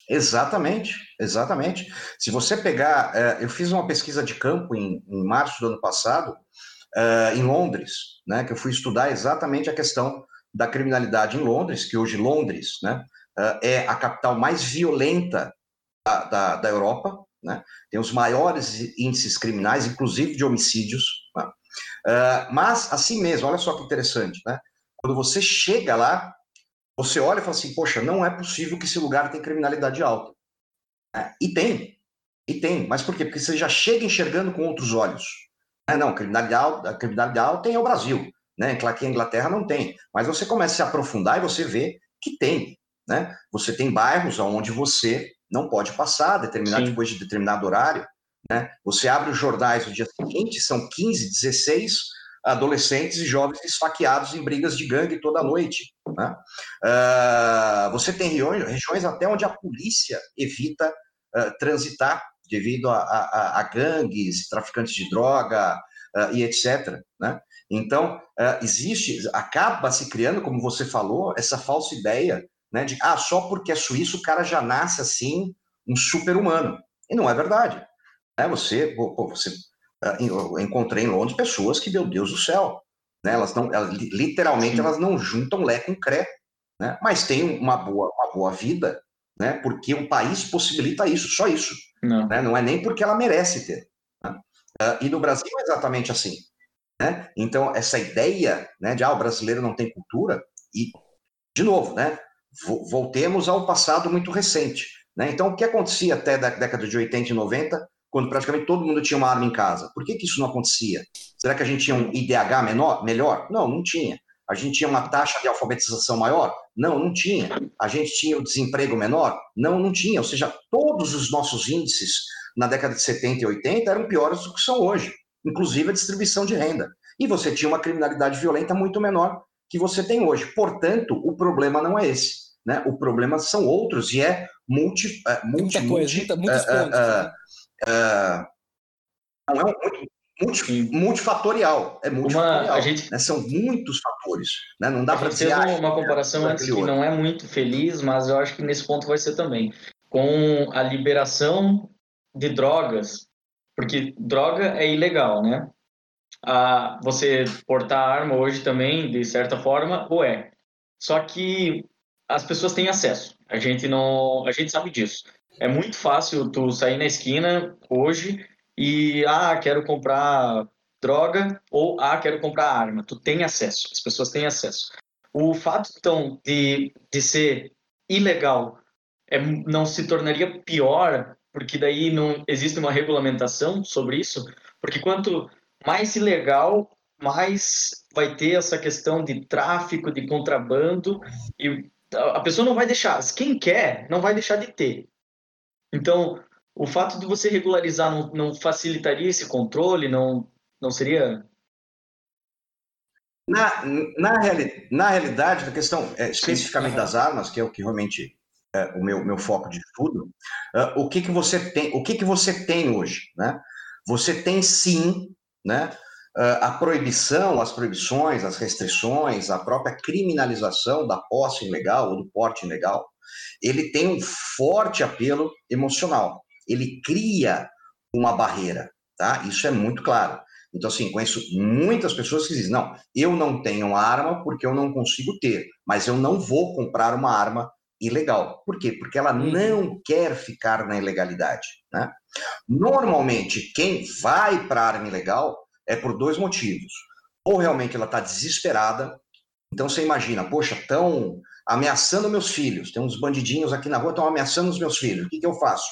Exatamente, exatamente. Se você pegar, uh, eu fiz uma pesquisa de campo em, em março do ano passado, uh, em Londres, né, que eu fui estudar exatamente a questão da criminalidade em Londres, que hoje Londres né, uh, é a capital mais violenta da, da, da, Europa, né, tem os maiores índices criminais, inclusive de homicídios. Né, mas, assim mesmo, olha só que interessante, né, quando você chega lá, você olha e fala assim, poxa, não é possível que esse lugar tenha criminalidade alta. É, e tem, e tem. Mas por quê? Porque você já chega enxergando com outros olhos. É, não, criminalidade alta, criminalidade alta tem o Brasil. Né? Claro que a Inglaterra não tem. Mas você começa a se aprofundar e você vê que tem. Né? Você tem bairros onde você não pode passar determinado, depois de determinado horário. Né? Você abre os jornais no dia seguinte, são 15, 16 adolescentes e jovens esfaqueados em brigas de gangue toda noite. Né? Uh, você tem regiões, até onde a polícia evita uh, transitar devido a, a, a, gangues, traficantes de droga uh, e etc. Né? Então, existe, acaba se criando, como você falou, essa falsa ideia né, de ah, só porque é suíço o cara já nasce assim, um super-humano. E não é verdade. Né? Você, pô, você eu encontrei em Londres pessoas que, meu Deus do céu, né, elas não, elas, literalmente Sim. elas não juntam Lé com Cré, né, mas têm uma boa, uma boa vida, né, porque o país possibilita isso, só isso. Não, né, não é nem porque ela merece ter. Né? Uh, e no Brasil é exatamente assim. Né? Então, essa ideia né, de ah, o brasileiro não tem cultura, e, de novo, né, voltemos ao passado muito recente. Né? Então, o que acontecia até da década de 80 e 90 quando praticamente todo mundo tinha uma arma em casa. Por que, que isso não acontecia? Será que a gente tinha um IDH menor, melhor? Não, não tinha. A gente tinha uma taxa de alfabetização maior? Não, não tinha. A gente tinha o desemprego menor? Não, não tinha. Ou seja, todos os nossos índices na década de 70 e 80 eram piores do que são hoje, inclusive a distribuição de renda. E você tinha uma criminalidade violenta muito menor que você tem hoje. Portanto, o problema não é esse. Né? O problema são outros e é multi, uh, multi, muita coisa, multi, muitos uh, pontos. Uh, é, não é muito, multi, multifatorial. É multifatorial. Uma, a gente, né? São muitos fatores. Né? Não dá para dizer. Ah, uma comparação antes que não é muito feliz, mas eu acho que nesse ponto vai ser também. Com a liberação de drogas, porque droga é ilegal, né? Ah, você portar arma hoje também, de certa forma, ou é. Só que as pessoas têm acesso. A gente não, a gente sabe disso. É muito fácil tu sair na esquina hoje e, ah, quero comprar droga ou, ah, quero comprar arma. Tu tem acesso, as pessoas têm acesso. O fato, então, de, de ser ilegal é, não se tornaria pior, porque daí não existe uma regulamentação sobre isso, porque quanto mais ilegal, mais vai ter essa questão de tráfico, de contrabando, e a pessoa não vai deixar, quem quer, não vai deixar de ter. Então, O fato de você regularizar não, não facilitaria esse controle? Não, não seria na, na, reali na realidade, a questão é, especificamente das armas, que é o que realmente é o meu, meu foco de estudo, uh, o que, que você tem, o que, que você tem hoje, né? Você tem sim, né? Uh, a proibição, as proibições, as restrições, a própria criminalização da posse ilegal ou do porte ilegal, ele tem um forte apelo emocional. Ele cria uma barreira, tá? Isso é muito claro. Então, assim, conheço muitas pessoas que dizem: não, eu não tenho arma porque eu não consigo ter, mas eu não vou comprar uma arma ilegal. Por quê? Porque ela uhum. não quer ficar na ilegalidade. Né? Normalmente, quem vai para a arma ilegal é por dois motivos. Ou realmente ela está desesperada, então você imagina, poxa, estão ameaçando meus filhos, tem uns bandidinhos aqui na rua, estão ameaçando os meus filhos, o que, que eu faço?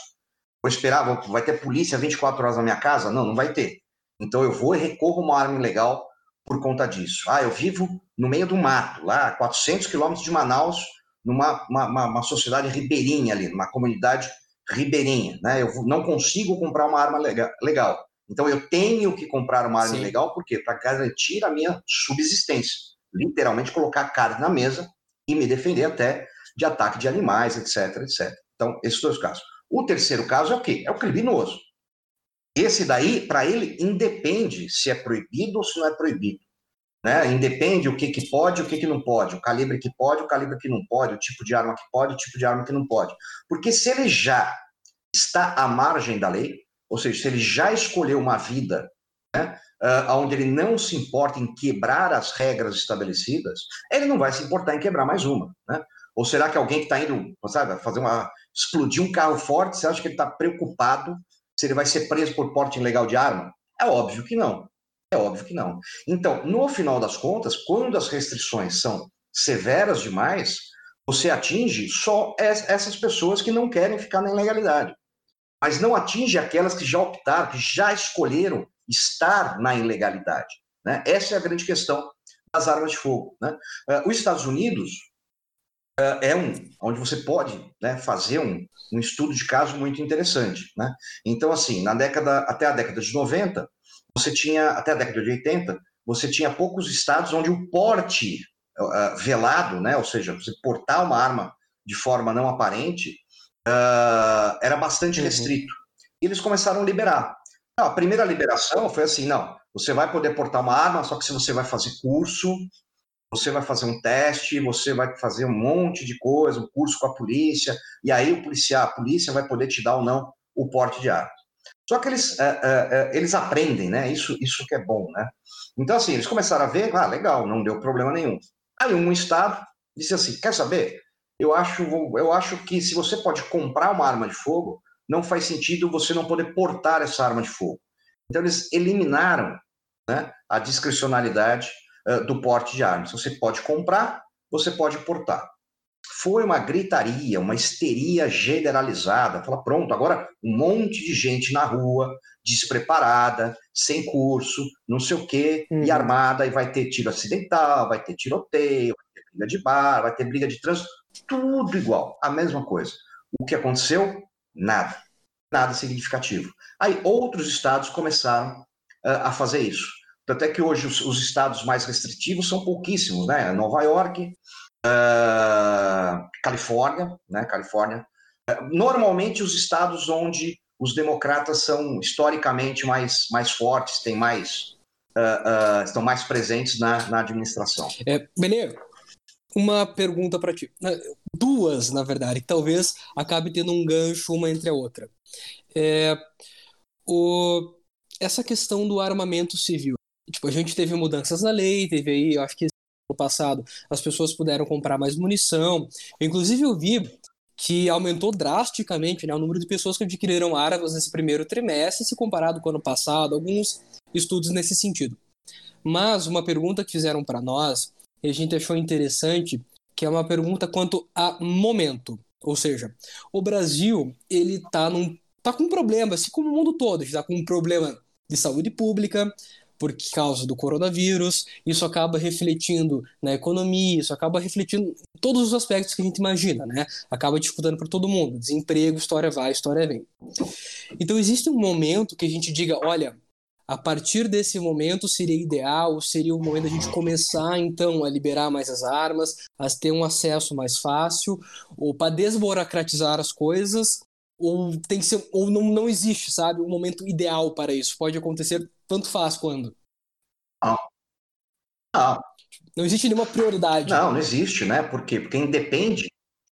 Vou esperar, vai ter polícia 24 horas na minha casa? Não, não vai ter. Então eu vou e recorro a uma arma ilegal por conta disso. Ah, eu vivo no meio do mato, lá a 400 quilômetros de Manaus, numa uma, uma, uma, sociedade ribeirinha ali, numa comunidade ribeirinha, né? Eu não consigo comprar uma arma legal. Então eu tenho que comprar uma arma Sim. legal, por quê? Para garantir a minha subsistência. Literalmente colocar carne na mesa e me defender até de ataque de animais, etc, etc. Então, esses dois casos. O terceiro caso é o quê? É o criminoso. Esse daí, para ele, independe se é proibido ou se não é proibido. Né? Independe o que, que pode e o que, que não pode, o calibre que pode, o calibre que não pode, o tipo de arma que pode, o tipo de arma que não pode. Porque se ele já está à margem da lei, ou seja, se ele já escolheu uma vida né, uh, onde ele não se importa em quebrar as regras estabelecidas, ele não vai se importar em quebrar mais uma. Né? Ou será que alguém que está indo, sabe, fazer uma explodir um carro forte, você acha que ele está preocupado se ele vai ser preso por porte ilegal de arma? É óbvio que não. É óbvio que não. Então, no final das contas, quando as restrições são severas demais, você atinge só essas pessoas que não querem ficar na ilegalidade. Mas não atinge aquelas que já optaram, que já escolheram estar na ilegalidade. Né? Essa é a grande questão das armas de fogo. Né? Uh, os Estados Unidos uh, é um onde você pode né, fazer um, um estudo de caso muito interessante. Né? Então, assim, na década, até a década de 90, você tinha, até a década de 80, você tinha poucos estados onde o porte uh, velado, né, ou seja, você portar uma arma de forma não aparente, uh, era bastante uhum. restrito. E eles começaram a liberar. A primeira liberação foi assim, não, você vai poder portar uma arma, só que se você vai fazer curso, você vai fazer um teste, você vai fazer um monte de coisa, um curso com a polícia, e aí o policial, a polícia vai poder te dar ou não o porte de arma. Só que eles, é, é, eles aprendem, né? Isso, isso que é bom, né? Então, assim, eles começaram a ver, ah, legal, não deu problema nenhum. Aí um estado disse assim, quer saber? Eu acho, eu acho que se você pode comprar uma arma de fogo, não faz sentido você não poder portar essa arma de fogo. Então, eles eliminaram né, a discricionalidade do porte de armas. Você pode comprar, você pode portar. Foi uma gritaria, uma histeria generalizada. Fala, pronto, agora um monte de gente na rua, despreparada, sem curso, não sei o quê, uhum. e armada, e vai ter tiro acidental, vai ter tiroteio, vai ter briga de bar, vai ter briga de trânsito, tudo igual, a mesma coisa. O que aconteceu? Nada. Nada significativo. Aí outros estados começaram uh, a fazer isso. Tanto é que hoje os, os estados mais restritivos são pouquíssimos, né? Nova York, uh, Califórnia, né? Califórnia. Uh, normalmente os estados onde os democratas são historicamente mais, mais fortes, têm mais, uh, estão mais presentes na, na administração. É, Benê, uma pergunta para ti. Duas, na verdade, que talvez acabe tendo um gancho uma entre a outra. É, o, essa questão do armamento civil. Tipo, a gente teve mudanças na lei, teve aí, eu acho que no passado as pessoas puderam comprar mais munição. Inclusive eu vi que aumentou drasticamente né, o número de pessoas que adquiriram armas nesse primeiro trimestre, se comparado com o ano passado, alguns estudos nesse sentido. Mas uma pergunta que fizeram para nós, a gente achou interessante, que é uma pergunta quanto a momento. Ou seja, o Brasil, ele tá, num, tá com um problema, assim como o mundo todo, está com um problema de saúde pública, por causa do coronavírus, isso acaba refletindo na economia, isso acaba refletindo em todos os aspectos que a gente imagina, né? Acaba dificultando para todo mundo. Desemprego, história vai, história vem. Então existe um momento que a gente diga, olha, a partir desse momento seria ideal, seria o momento da gente começar então a liberar mais as armas, a ter um acesso mais fácil, ou para desburocratizar as coisas, ou tem que ser, ou não, não existe, sabe, um momento ideal para isso. Pode acontecer tanto faz quando. Não. Não. Não existe nenhuma prioridade. Não, não existe, né? Por quê? Porque independe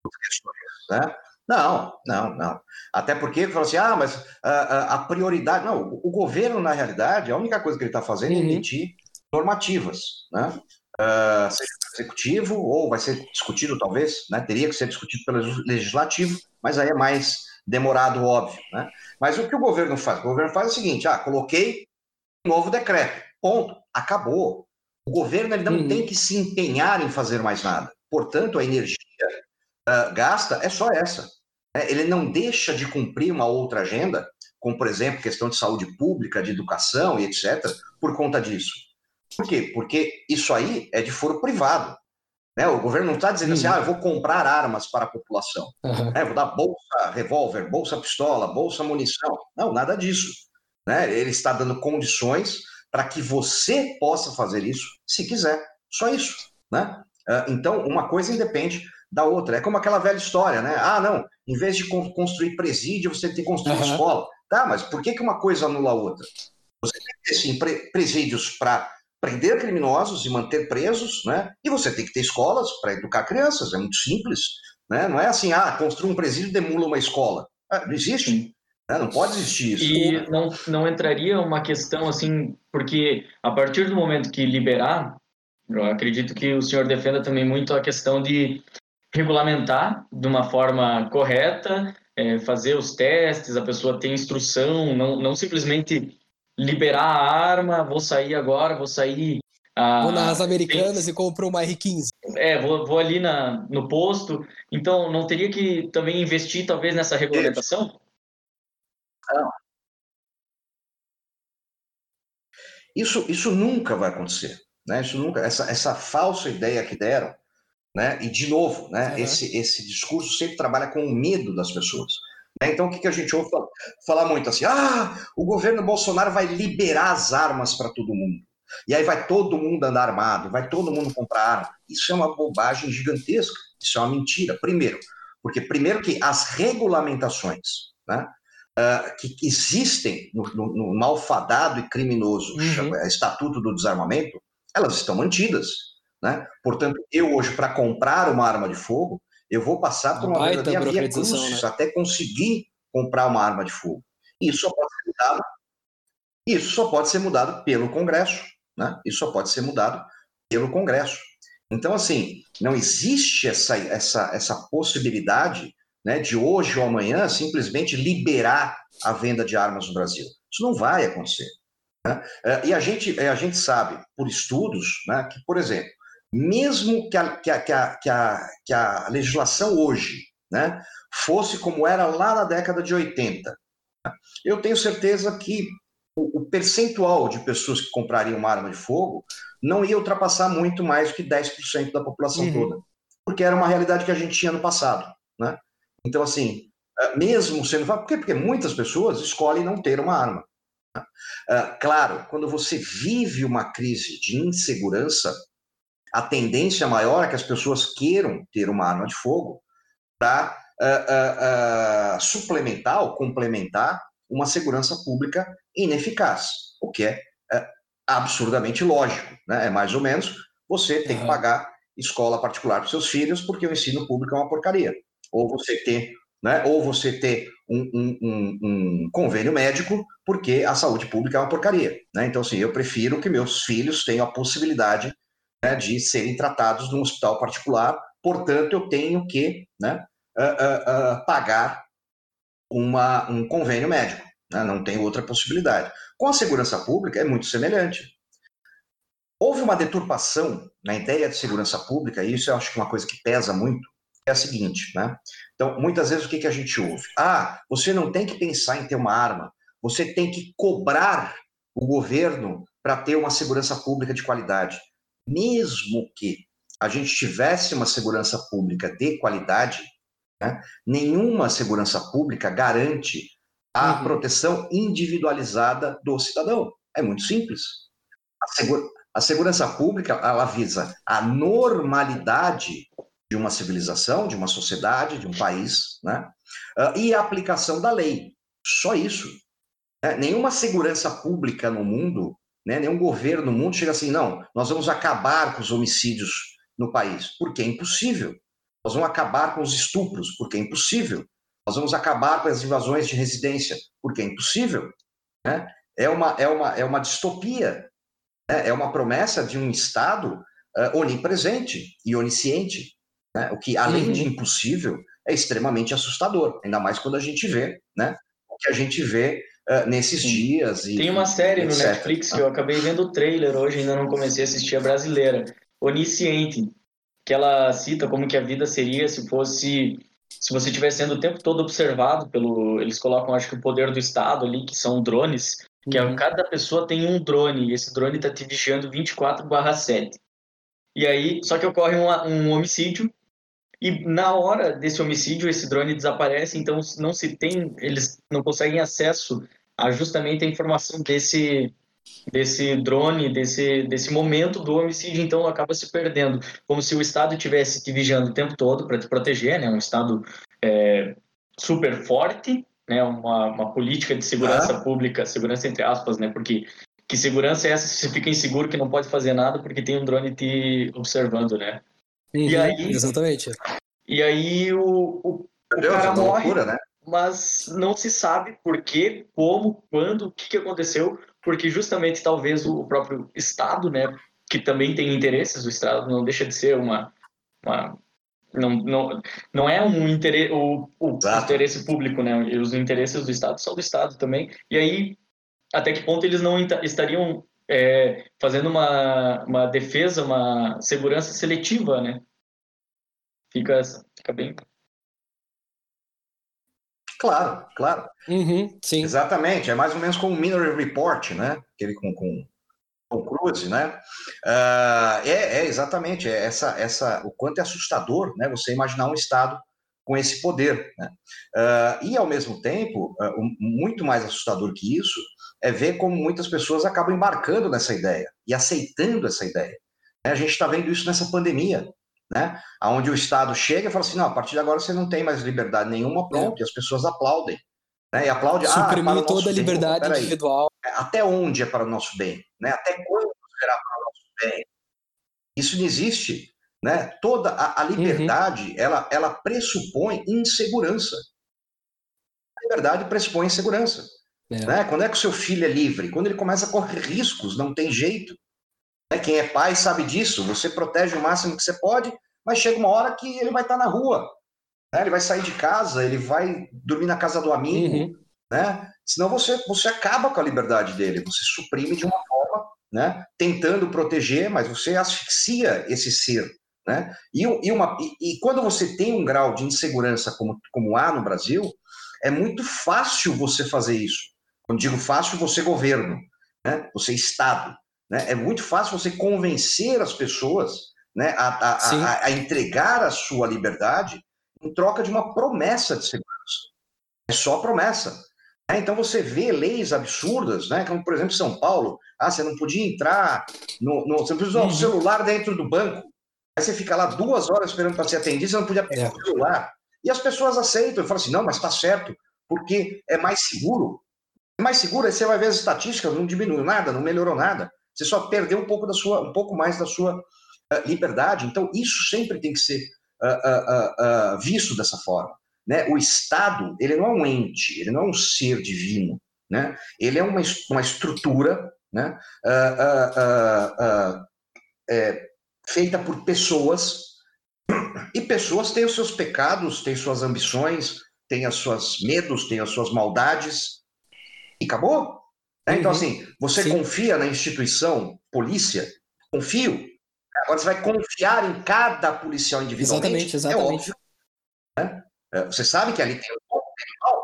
das questões, né? Não, não, não. Até porque fala assim, ah, mas a, a, prioridade. Não, o, o, governo, na realidade, a única coisa que ele está fazendo é uhum. é emitir normativas, né? Uh, seja executivo, ou vai ser discutido, talvez, né? teria que ser discutido pelo legislativo, mas aí é mais demorado, óbvio. Né? Mas o que o governo faz? O governo faz é o seguinte: ah, coloquei um novo decreto, ponto, acabou. O governo ele não uhum. tem que se empenhar em fazer mais nada. Portanto, a energia uh, gasta é só essa. Né? Ele não deixa de cumprir uma outra agenda, como, por exemplo, questão de saúde pública, de educação e etc., por conta disso. Por quê? Porque isso aí é de foro privado. Né? O governo não está dizendo assim, uhum. ah, eu vou comprar armas para a população. Uhum. Né? Vou dar bolsa revólver, bolsa pistola, bolsa munição. Não, nada disso. Né? Ele está dando condições para que você possa fazer isso se quiser. Só isso. Né? Ah, então, uma coisa independe da outra. É como aquela velha história, né? Ah, não, em vez de construir presídio, você tem que construir uhum. escola. Tá, mas por que, que uma coisa anula a outra? Você tem que ter, sim, presídios para prender criminosos e manter presos, né? E você tem que ter escolas para educar crianças, é muito simples, né? Não é assim, ah, construir um presídio demula uma escola. Ah, não existe. Né? Não pode existir isso. E não, não entraria uma questão assim, porque a partir do momento que liberar, eu acredito que o senhor defenda também muito a questão de regulamentar de uma forma correta, é, fazer os testes, a pessoa ter instrução, não, não simplesmente liberar a arma, vou sair agora, vou sair. Ah, vou nas Americanas tem... e compro uma R15. É, vou, vou ali na, no posto. Então, não teria que também investir, talvez, nessa regulamentação? Não. Isso, isso nunca vai acontecer. Né? Isso nunca, essa, essa falsa ideia que deram né? E, de novo, né? Uhum. esse, esse discurso sempre trabalha com o medo das pessoas. Né? Então, o que, que a gente ouve falar? falar muito assim? Ah, o governo Bolsonaro vai liberar as armas para todo mundo. E aí vai todo mundo andar armado, vai todo mundo comprar arma. Isso é uma bobagem gigantesca. Isso é uma mentira. Primeiro, porque primeiro que as regulamentações né, uh, que existem no, no, no, malfadado e criminoso uhum. Estatuto do Desarmamento, elas estão mantidas. Né? Portanto, eu hoje, para comprar uma arma de fogo, eu vou passar por uma verdadeira via crucis né? até conseguir comprar uma arma de fogo. Isso só pode ser mudado. Isso só pode ser mudado pelo Congresso, né? Isso só pode ser mudado pelo Congresso. Então, assim, não existe essa, essa, essa possibilidade né, de hoje ou amanhã simplesmente liberar a venda de armas no Brasil. Isso não vai acontecer. Né? É, e a gente, a gente sabe, por estudos, né, que, por exemplo, mesmo que a, que a, que a, que a, que a legislação hoje né, fosse como era lá na década de 80, eu tenho certeza que o, percentual de pessoas que comprariam uma arma de fogo não ia ultrapassar muito mais do que 10% da população uhum. toda, porque era uma realidade que a gente tinha no passado. Né? Então, assim, eh, mesmo sendo. Por quê? Porque muitas pessoas escolhem não ter uma arma. Uh, claro, quando você vive uma crise de insegurança, a tendência maior é que as pessoas queiram ter uma arma de fogo para uh, uh, uh, suplementar ou complementar uma segurança pública ineficaz, o que é absurdamente lógico. Né? É mais ou menos você tem que pagar escola particular para seus filhos porque o ensino público é uma porcaria. Ou você ter, né? ou você ter um, um, um, um convênio médico porque a saúde pública é uma porcaria. Né? Então, assim, eu prefiro que meus filhos tenham a possibilidade né, de serem tratados num hospital particular, portanto, eu tenho que né, uh, uh, pagar uma, um convênio médico, né, não tem outra possibilidade. Com a segurança pública é muito semelhante. Houve uma deturpação na ideia de segurança pública, e isso eu acho que é uma coisa que pesa muito, é a seguinte, né? Então, muitas vezes o que, que a gente ouve? Ah, você não tem que pensar em ter uma arma, você tem que cobrar o governo para ter uma segurança pública de qualidade. Mesmo que a gente tivesse uma segurança pública de qualidade, né, nenhuma segurança pública garante a uhum. proteção individualizada do cidadão. É muito simples. A, segura, a segurança pública ela visa a normalidade de uma civilização, de uma sociedade, de um país, né? Uh, e a aplicação da lei. Só isso. É, nenhuma segurança pública no mundo, né, nenhum governo no mundo chega assim, não, nós vamos acabar com os homicídios no país, porque é impossível. Nós vamos acabar com os estupros, porque é impossível. Nós vamos acabar com as invasões de residência, porque é impossível. Né? É, uma, é, uma, é uma distopia. Né? É uma promessa de um Estado uh, onipresente e onisciente. Né? O que, além uhum. de impossível, é extremamente assustador, ainda mais quando a gente vê né, o que a gente vê uh, nesses dias. E, Tem uma série no Netflix que eu acabei vendo o trailer hoje, ainda não comecei a assistir, a brasileira, Onisciente, que ela cita como que a vida seria se fosse se você estiver sendo o tempo todo observado pelo eles colocam acho que o poder do estado ali que são drones que é, uhum. cada pessoa tem um drone e esse drone está te vigiando 24/7 e aí só que ocorre um, um homicídio e na hora desse homicídio, esse drone desaparece, então não se tem, eles não conseguem acesso a justamente a informação desse desse drone, desse desse momento do homicídio, então acaba se perdendo, como se o Estado tivesse te vigiando o tempo todo para te proteger, né? Um Estado é, super forte, né? Uma, uma política de segurança ah. pública, segurança entre aspas, né? Porque que segurança é essa se você fica inseguro que não pode fazer nada porque tem um drone te observando, né? Uhum, e aí, exatamente. E aí o, o, o Deus, cara morre, loucura, né? mas não se sabe por quê, como, quando, o que, que aconteceu, porque justamente talvez o próprio Estado, né, que também tem interesses, o Estado não deixa de ser uma, uma não, não, não é um interesse, o, o interesse público, né? Os interesses do Estado são do Estado também. E aí, até que ponto eles não estariam é, fazendo uma, uma defesa, uma segurança seletiva, né? Fica, fica bem. Claro, claro. Uhum, sim. Exatamente. É mais ou menos como o Minority Report, né? Aquele com, com, com Cruise, né? Uh, é, é, exatamente é essa, essa, o quanto é assustador, né? Você imaginar um Estado com esse poder, né? Uh, e ao mesmo tempo, uh, muito mais assustador que isso é ver como muitas pessoas acabam embarcando nessa ideia e aceitando essa ideia. A gente está vendo isso nessa pandemia né? Onde o Estado chega e fala assim, não, a partir de agora você não tem mais liberdade nenhuma, pronto, é. e as pessoas aplaudem. Né? E aplaudem, Suprimir ah, toda a liberdade bem. individual. É, até onde é para o nosso bem? Né? Até quando será para o nosso bem? Isso não existe. Né? Toda a, a liberdade, uhum. ela, ela pressupõe insegurança. A liberdade pressupõe insegurança. É. Né? Quando é que o seu filho é livre? Quando ele começa a correr riscos, não tem jeito. Né? Quem é pai sabe disso. Você protege o máximo que você pode, mas chega uma hora que ele vai estar na rua. Né? Ele vai sair de casa, ele vai dormir na casa do amigo. Uhum. Né? Senão você, você acaba com a liberdade dele, você suprime de uma forma, né? tentando proteger, mas você asfixia esse ser. Né? E, e, uma, e, e quando você tem um grau de insegurança como, como há no Brasil, é muito fácil você fazer isso. Quando digo fácil, você governo, né? você Estado. Né? É muito fácil você convencer as pessoas né, a, a, a, a, entregar a sua liberdade em troca de uma promessa de segurança. É só promessa. É, então você vê leis absurdas, né, como por exemplo São Paulo, ah, você não podia entrar, no, no você não precisa usar o uhum. celular dentro do banco. Aí você fica lá duas horas esperando para ser atendido, você não podia pegar é. o celular. E as pessoas aceitam e falam assim, não, mas está certo, porque é mais seguro. Mais seguro, aí você vai ver as estatísticas, não diminuiu nada, não melhorou nada. Você só perdeu um pouco da sua, um pouco mais da sua uh, liberdade. Então isso sempre tem que ser uh, uh, visto dessa forma. Né? O Estado ele não é um ente, ele não é um ser divino, né? Ele é uma, uma estrutura, né? É, feita por pessoas e pessoas têm os seus pecados, têm suas ambições, têm as suas medos, têm as suas maldades e acabou. Né? Então, uhum. assim, você Sim. confia na instituição polícia? Confio. Agora você vai confiar em cada policial individualmente? Exatamente, exatamente. É óbvio. Né? É, você sabe que ali tem um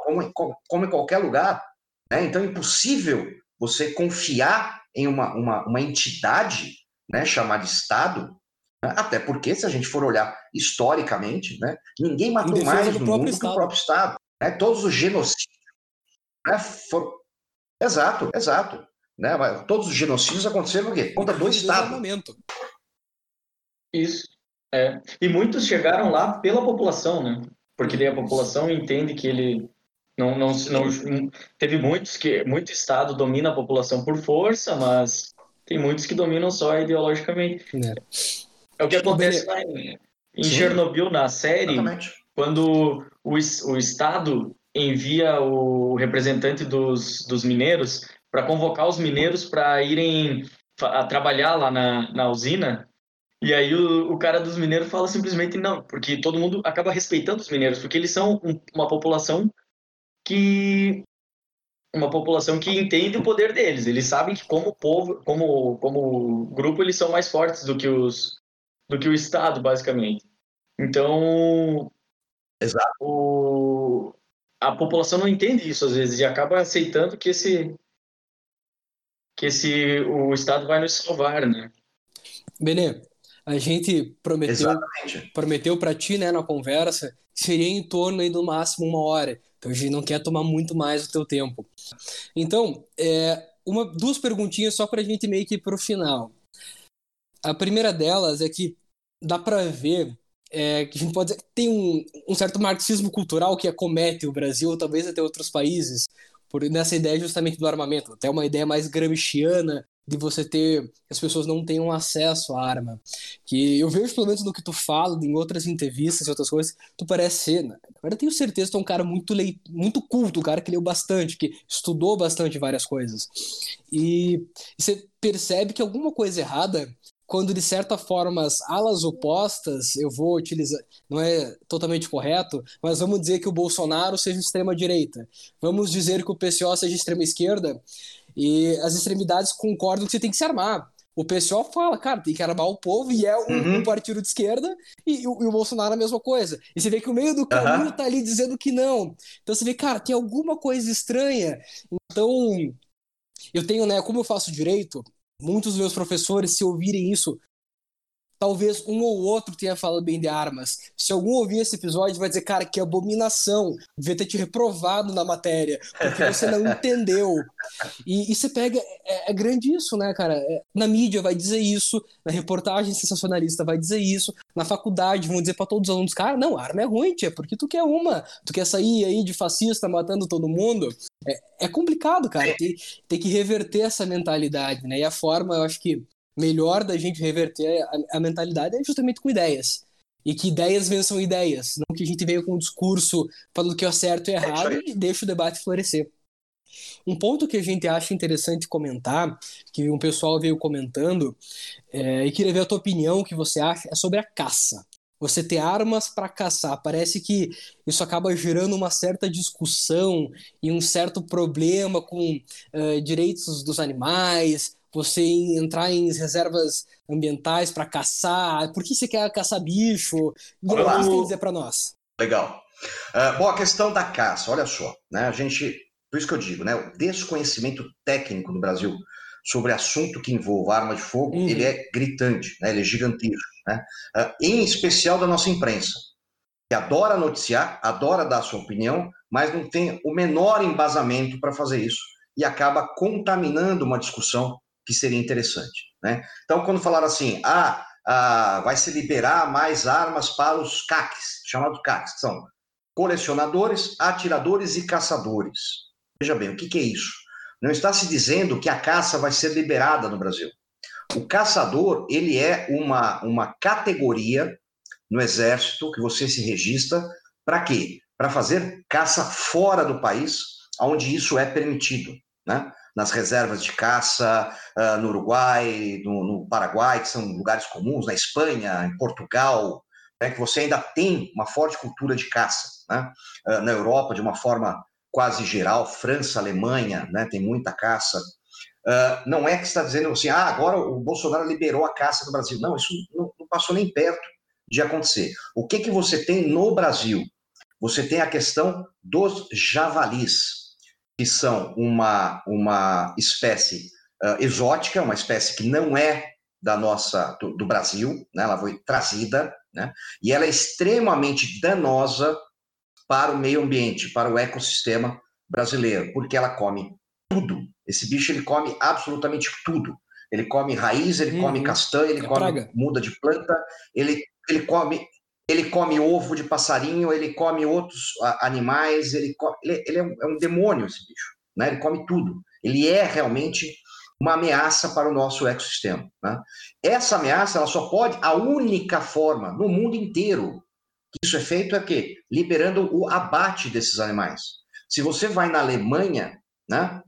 como, como, como em qualquer lugar. Né? Então é impossível você confiar em uma, uma, uma entidade né, chamada Estado, né? até porque, se a gente for olhar historicamente, né, ninguém matou mais no mundo Estado. que o próprio Estado. Né? Todos os genocídios né, foram... Exato, exato. Né? Todos os genocídios aconteceram por quê? Contra do Estado. Isso. É. E muitos chegaram lá pela população, né? Porque daí a população entende que ele não, não, não teve muitos que muito estado domina a população por força, mas tem muitos que dominam só ideologicamente. É, é o que acontece lá em, em Chernobyl na série, Exatamente. quando o, o estado envia o representante dos, dos mineiros para convocar os mineiros para irem a trabalhar lá na, na usina. E aí o, o, cara dos mineiros fala simplesmente não, porque todo mundo acaba respeitando os mineiros, porque eles são um, uma população que uma população que entende o poder deles. Eles sabem que como povo, como como grupo, eles são mais fortes do que os do que o Estado, basicamente. Então, Exato. O, a população não entende isso às vezes e acaba aceitando que esse que esse o Estado vai nos salvar, né? Benê, a gente prometeu Exatamente. prometeu para ti, né, na conversa, seria em torno aí do máximo uma hora. Então a gente não quer tomar muito mais do teu tempo. Então, é, uma, duas perguntinhas só para a gente meio que ir para o final. A primeira delas é que dá para ver é, que a gente pode dizer que tem um, um certo marxismo cultural que acomete o Brasil, talvez até outros países, por nessa ideia justamente do armamento, até uma ideia mais gramsciana de você ter as pessoas não tenham acesso à arma. Que eu vejo pelo menos no que tu fala, em outras entrevistas e outras coisas, tu parece ser, né? agora eu tenho certeza que tu é um cara muito muito culto, um cara que leu bastante, que estudou bastante várias coisas. E você percebe que alguma coisa errada quando de certa forma as alas opostas, eu vou utilizar, não é totalmente correto, mas vamos dizer que o Bolsonaro seja extrema direita, vamos dizer que o PCO seja extrema esquerda, e as extremidades concordam que você tem que se armar. O pessoal fala, cara, tem que armar o povo, e é um, uhum. um partido de esquerda, e, e, o, Bolsonaro é a mesma coisa. E você vê que o meio do caminho uhum. tá ali dizendo que não. Então você vê, cara, tem alguma coisa estranha. Então, eu tenho, né, como eu faço direito, muitos dos meus professores, se ouvirem isso, talvez um ou outro tenha falado bem de armas. Se algum ouvir esse episódio, vai dizer, cara, que abominação, devia ter te reprovado na matéria, porque você não entendeu. E, e você pega, é, é, grande isso, né, cara? É, na mídia vai dizer isso, na reportagem sensacionalista vai dizer isso, na faculdade vão dizer para todos os alunos, cara, não, arma é ruim, tia, porque tu quer uma, tu quer sair aí de fascista matando todo mundo. É, é complicado, cara, tem, tem que reverter essa mentalidade, né? E a forma, eu acho que melhor da gente reverter a, a mentalidade é justamente com ideias. E que ideias vençam ideias, não que a gente venha com um discurso falando que é certo e errado e deixa o debate florescer. Um ponto que a gente acha interessante comentar, que um pessoal veio comentando, é, e queria ver a tua opinião, o que você acha, é sobre a caça. Você ter armas para caçar. Parece que isso acaba gerando uma certa discussão e um certo problema com uh, direitos dos animais, você entrar em reservas ambientais para caçar? Por que você quer caçar bicho? o que você tem a dizer para nós? Legal. Uh, bom, a questão da caça, olha só, né? A gente, por isso que eu digo, né? O desconhecimento técnico no Brasil sobre assunto que envolva arma de fogo, uhum. ele é gritante, né? Ele é gigantesco, né? Uh, em especial da nossa imprensa, que adora noticiar, adora dar sua opinião, mas não tem o menor embasamento para fazer isso e acaba contaminando uma discussão que seria interessante. Né? Então, quando falaram assim, ah, ah, vai se liberar mais armas para os CACs, chamados CACs, que são colecionadores, atiradores e caçadores. Veja bem, o que, que é isso? Não está se dizendo que a caça vai ser liberada no Brasil. O caçador, ele é uma, uma categoria no exército que você se registra para quê? Para fazer caça fora do país, onde isso é permitido, né? Nas reservas de caça uh, no Uruguai, no, no, Paraguai, que são lugares comuns, na Espanha, em Portugal, né, que você ainda tem uma forte cultura de caça. Né? Uh, na Europa, de uma forma quase geral, França, Alemanha, né, tem muita caça. Uh, não é que está dizendo assim, ah, agora o Bolsonaro liberou a caça no Brasil. Não, isso não, não passou nem perto de acontecer. O que, que você tem no Brasil? Você tem a questão dos javalis, que são uma, uma espécie uh, exótica, uma espécie que não é da nossa do, do Brasil, né? ela foi trazida, né? e ela é extremamente danosa para o meio ambiente, para o ecossistema brasileiro, porque ela come tudo. Esse bicho ele come absolutamente tudo. Ele come raiz, ele uhum. come castanha, ele é come praga. muda de planta, ele, ele come ele come ovo de passarinho, ele come outros animais, ele, come, ele, ele é, um, é, um, demônio esse bicho, né? Ele come tudo. Ele é realmente uma ameaça para o nosso ecossistema. Né? Essa ameaça ela só pode, a única forma no mundo inteiro que isso é feito é que liberando o abate desses animais. Se você vai na Alemanha, né,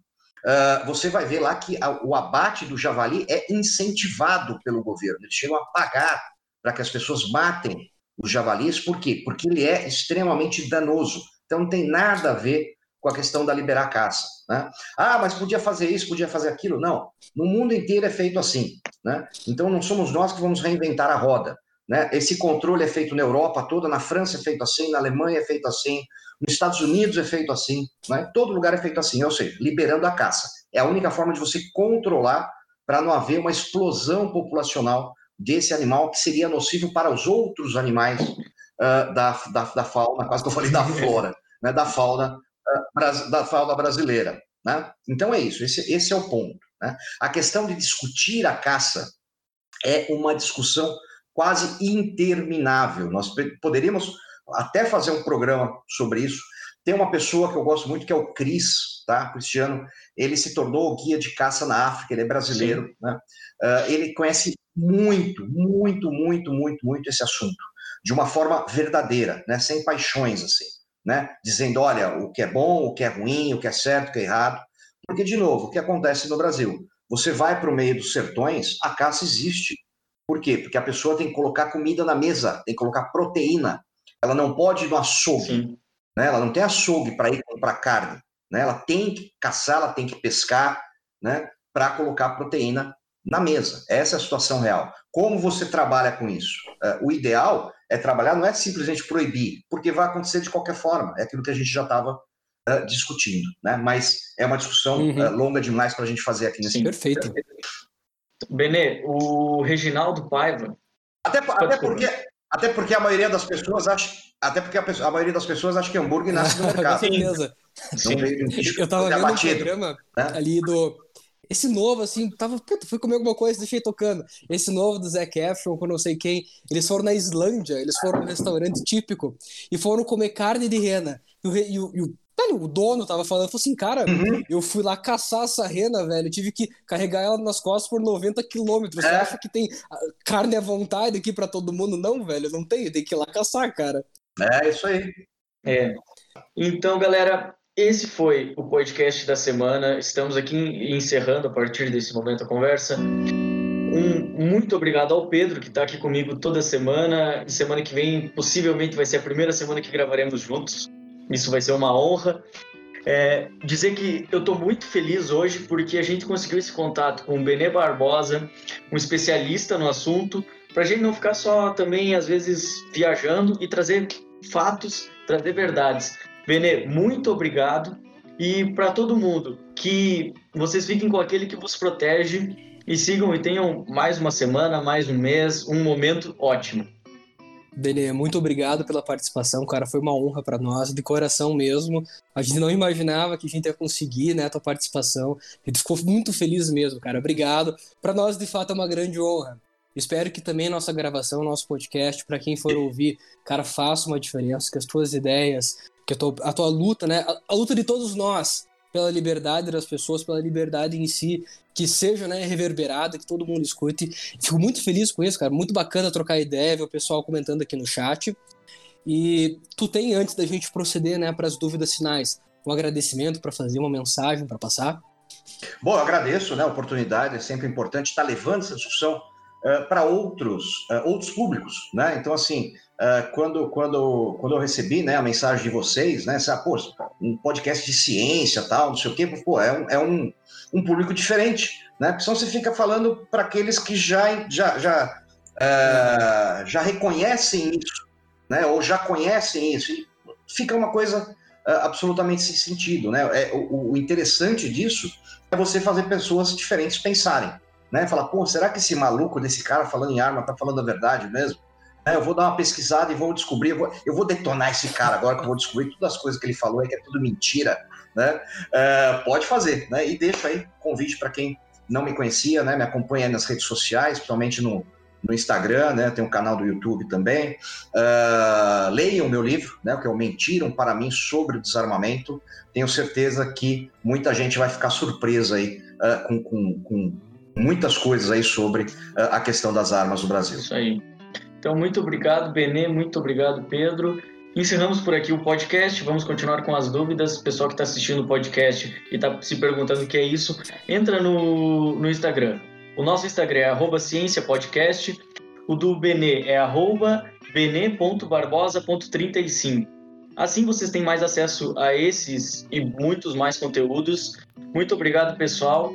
uh, você vai ver lá que a, o abate do javali é incentivado pelo governo. Eles chegam a pagar para que as pessoas matem os javalis. Por quê? Porque ele é extremamente danoso. Então não tem nada a ver com a questão da liberar caça. Né? Ah, mas podia fazer isso, podia fazer aquilo. Não. No mundo inteiro é feito assim. Né? Então não somos nós que vamos reinventar a roda. Né? Esse controle é feito na Europa toda, na França é feito assim, na Alemanha é feito assim, nos Estados Unidos é feito assim, né? todo lugar é feito assim, ou seja, liberando a caça. É a única forma de você controlar para não haver uma explosão populacional desse animal que seria nocivo para os outros animais uh, da, da, da, fauna, quase que eu falei da flora, né? da fauna da fauna brasileira. Né? Então é isso, esse, esse é o ponto. Né? A questão de discutir a caça é uma discussão quase interminável. Nós poderíamos até fazer um programa sobre isso. Tem uma pessoa que eu gosto muito que é o Cris, tá? Cristiano. Ele se tornou guia de caça na África, ele é brasileiro, né? Uh, ele conhece muito, muito, muito, muito, muito esse assunto, de uma forma verdadeira, né? Sem paixões, assim né? Dizendo, olha, o que é bom, o que é ruim, o que é certo, o que é errado. Porque, de novo, o que acontece no Brasil? Você vai para o meio dos sertões, a caça existe. Por quê? Porque a pessoa tem que colocar comida na mesa, tem que colocar proteína. Ela não pode ir no açougue. Né? Ela não tem açougue para ir comprar carne. Né? Ela tem que caçar, ela tem que pescar né? para colocar proteína na mesa. Essa é a situação real. Como você trabalha com isso? Uh, o ideal é trabalhar, não é simplesmente proibir, porque vai acontecer de qualquer forma. É aquilo que a gente já estava uh, eh, discutindo, né? Mas é uma discussão uhum. uh, longa demais para a gente fazer aqui nesse. Sim, perfeito. Benê, o Reginaldo Paiva. Até, até porque até porque a maioria das pessoas acha, até porque a, pessoa, a maioria das pessoas acha que hambúrguer nasce no mercado. Com certeza. Sim. Eu estava vendo o programa né? ali do esse novo, assim, tava, puta, fui comer alguma coisa, deixei tocando. Esse novo do Zac Efron, com não sei quem, eles foram na Islândia, eles foram num restaurante típico e foram comer carne de rena. E o, e o, e o o dono tava falando, falou assim, cara, uhum. eu fui lá caçar essa rena, velho, tive que carregar ela nas costas por 90 quilômetros. É. Você acha que tem ah, carne à vontade aqui para todo mundo? Não, velho, não tem, tem que ir lá caçar, cara. É, isso aí. É. Então, galera, esse foi o podcast da semana. Estamos aqui encerrando a partir desse momento a conversa. Um muito obrigado ao Pedro, que está aqui comigo toda semana. Semana que vem, possivelmente, vai ser a primeira semana que gravaremos juntos. Isso vai ser uma honra. É, dizer que eu estou muito feliz hoje porque a gente conseguiu esse contato com o Benê Barbosa, um especialista no assunto, para a gente não ficar só também, às vezes, viajando e trazer fatos, trazer verdades. Benê, muito obrigado. E para todo mundo, que vocês fiquem com aquele que vos protege e sigam e tenham mais uma semana, mais um mês, um momento ótimo. Benê, muito obrigado pela participação, cara. Foi uma honra para nós, de coração mesmo. A gente não imaginava que a gente ia conseguir, né, a tua participação. A gente ficou muito feliz mesmo, cara. Obrigado. Para nós, de fato, é uma grande honra. Espero que também nossa gravação, nosso podcast, para quem for ouvir, cara, faça uma diferença, que as tuas ideias, que a tua, a tua luta, né? A, a, luta de todos nós pela liberdade das pessoas, pela liberdade em si, que seja né, reverberada, que todo mundo escute. Fico muito feliz com isso, cara. Muito bacana trocar ideia, ver o pessoal comentando aqui no chat. E tu tem, antes da gente proceder né, para as dúvidas finais, um agradecimento para fazer uma mensagem para passar? Bom, eu agradeço né, a oportunidade, é sempre importante estar levando essa discussão uh, para outros, uh, outros públicos. Né? Então, assim, uh, quando, quando, quando eu recebi né, a mensagem de vocês, né, essa, pô, um podcast de ciência, tal, não sei o quê, pô, é um, é um, um público diferente, né? Porque senão você fica falando para aqueles que já, já, já, já reconhecem isso, né? Ou já conhecem isso. E fica uma coisa absolutamente sem sentido. Né? É, o, o, interessante disso é você fazer pessoas diferentes pensarem. Né? Falar, pô, será que esse maluco desse cara falando em arma tá falando a verdade mesmo? É, eu vou dar uma pesquisada e vou descobrir, eu vou, eu vou, detonar esse cara agora que eu vou descobrir todas as coisas que ele falou aí, que é tudo mentira. Né? Uh, pode fazer, né? E deixa aí convite para quem não me conhecia, né? Me acompanha nas redes sociais, principalmente no, no Instagram, né? Tem um canal do YouTube também. Uh, leiam o meu livro, né? Que é o Mentiram para mim sobre o desarmamento. Tenho certeza que muita gente vai ficar surpresa aí uh, com, com, com, muitas coisas aí sobre uh, a questão das armas no Brasil. Isso aí. Então, muito obrigado, Benê, muito obrigado, Pedro. Encerramos por aqui o podcast. Vamos continuar com as dúvidas. Pessoal que está assistindo o podcast e está se perguntando o que é isso, entra no, no Instagram. O nosso Instagram é ciênciapodcast. O do Benê é bene.barbosa.35. Assim vocês têm mais acesso a esses e muitos mais conteúdos. Muito obrigado, pessoal.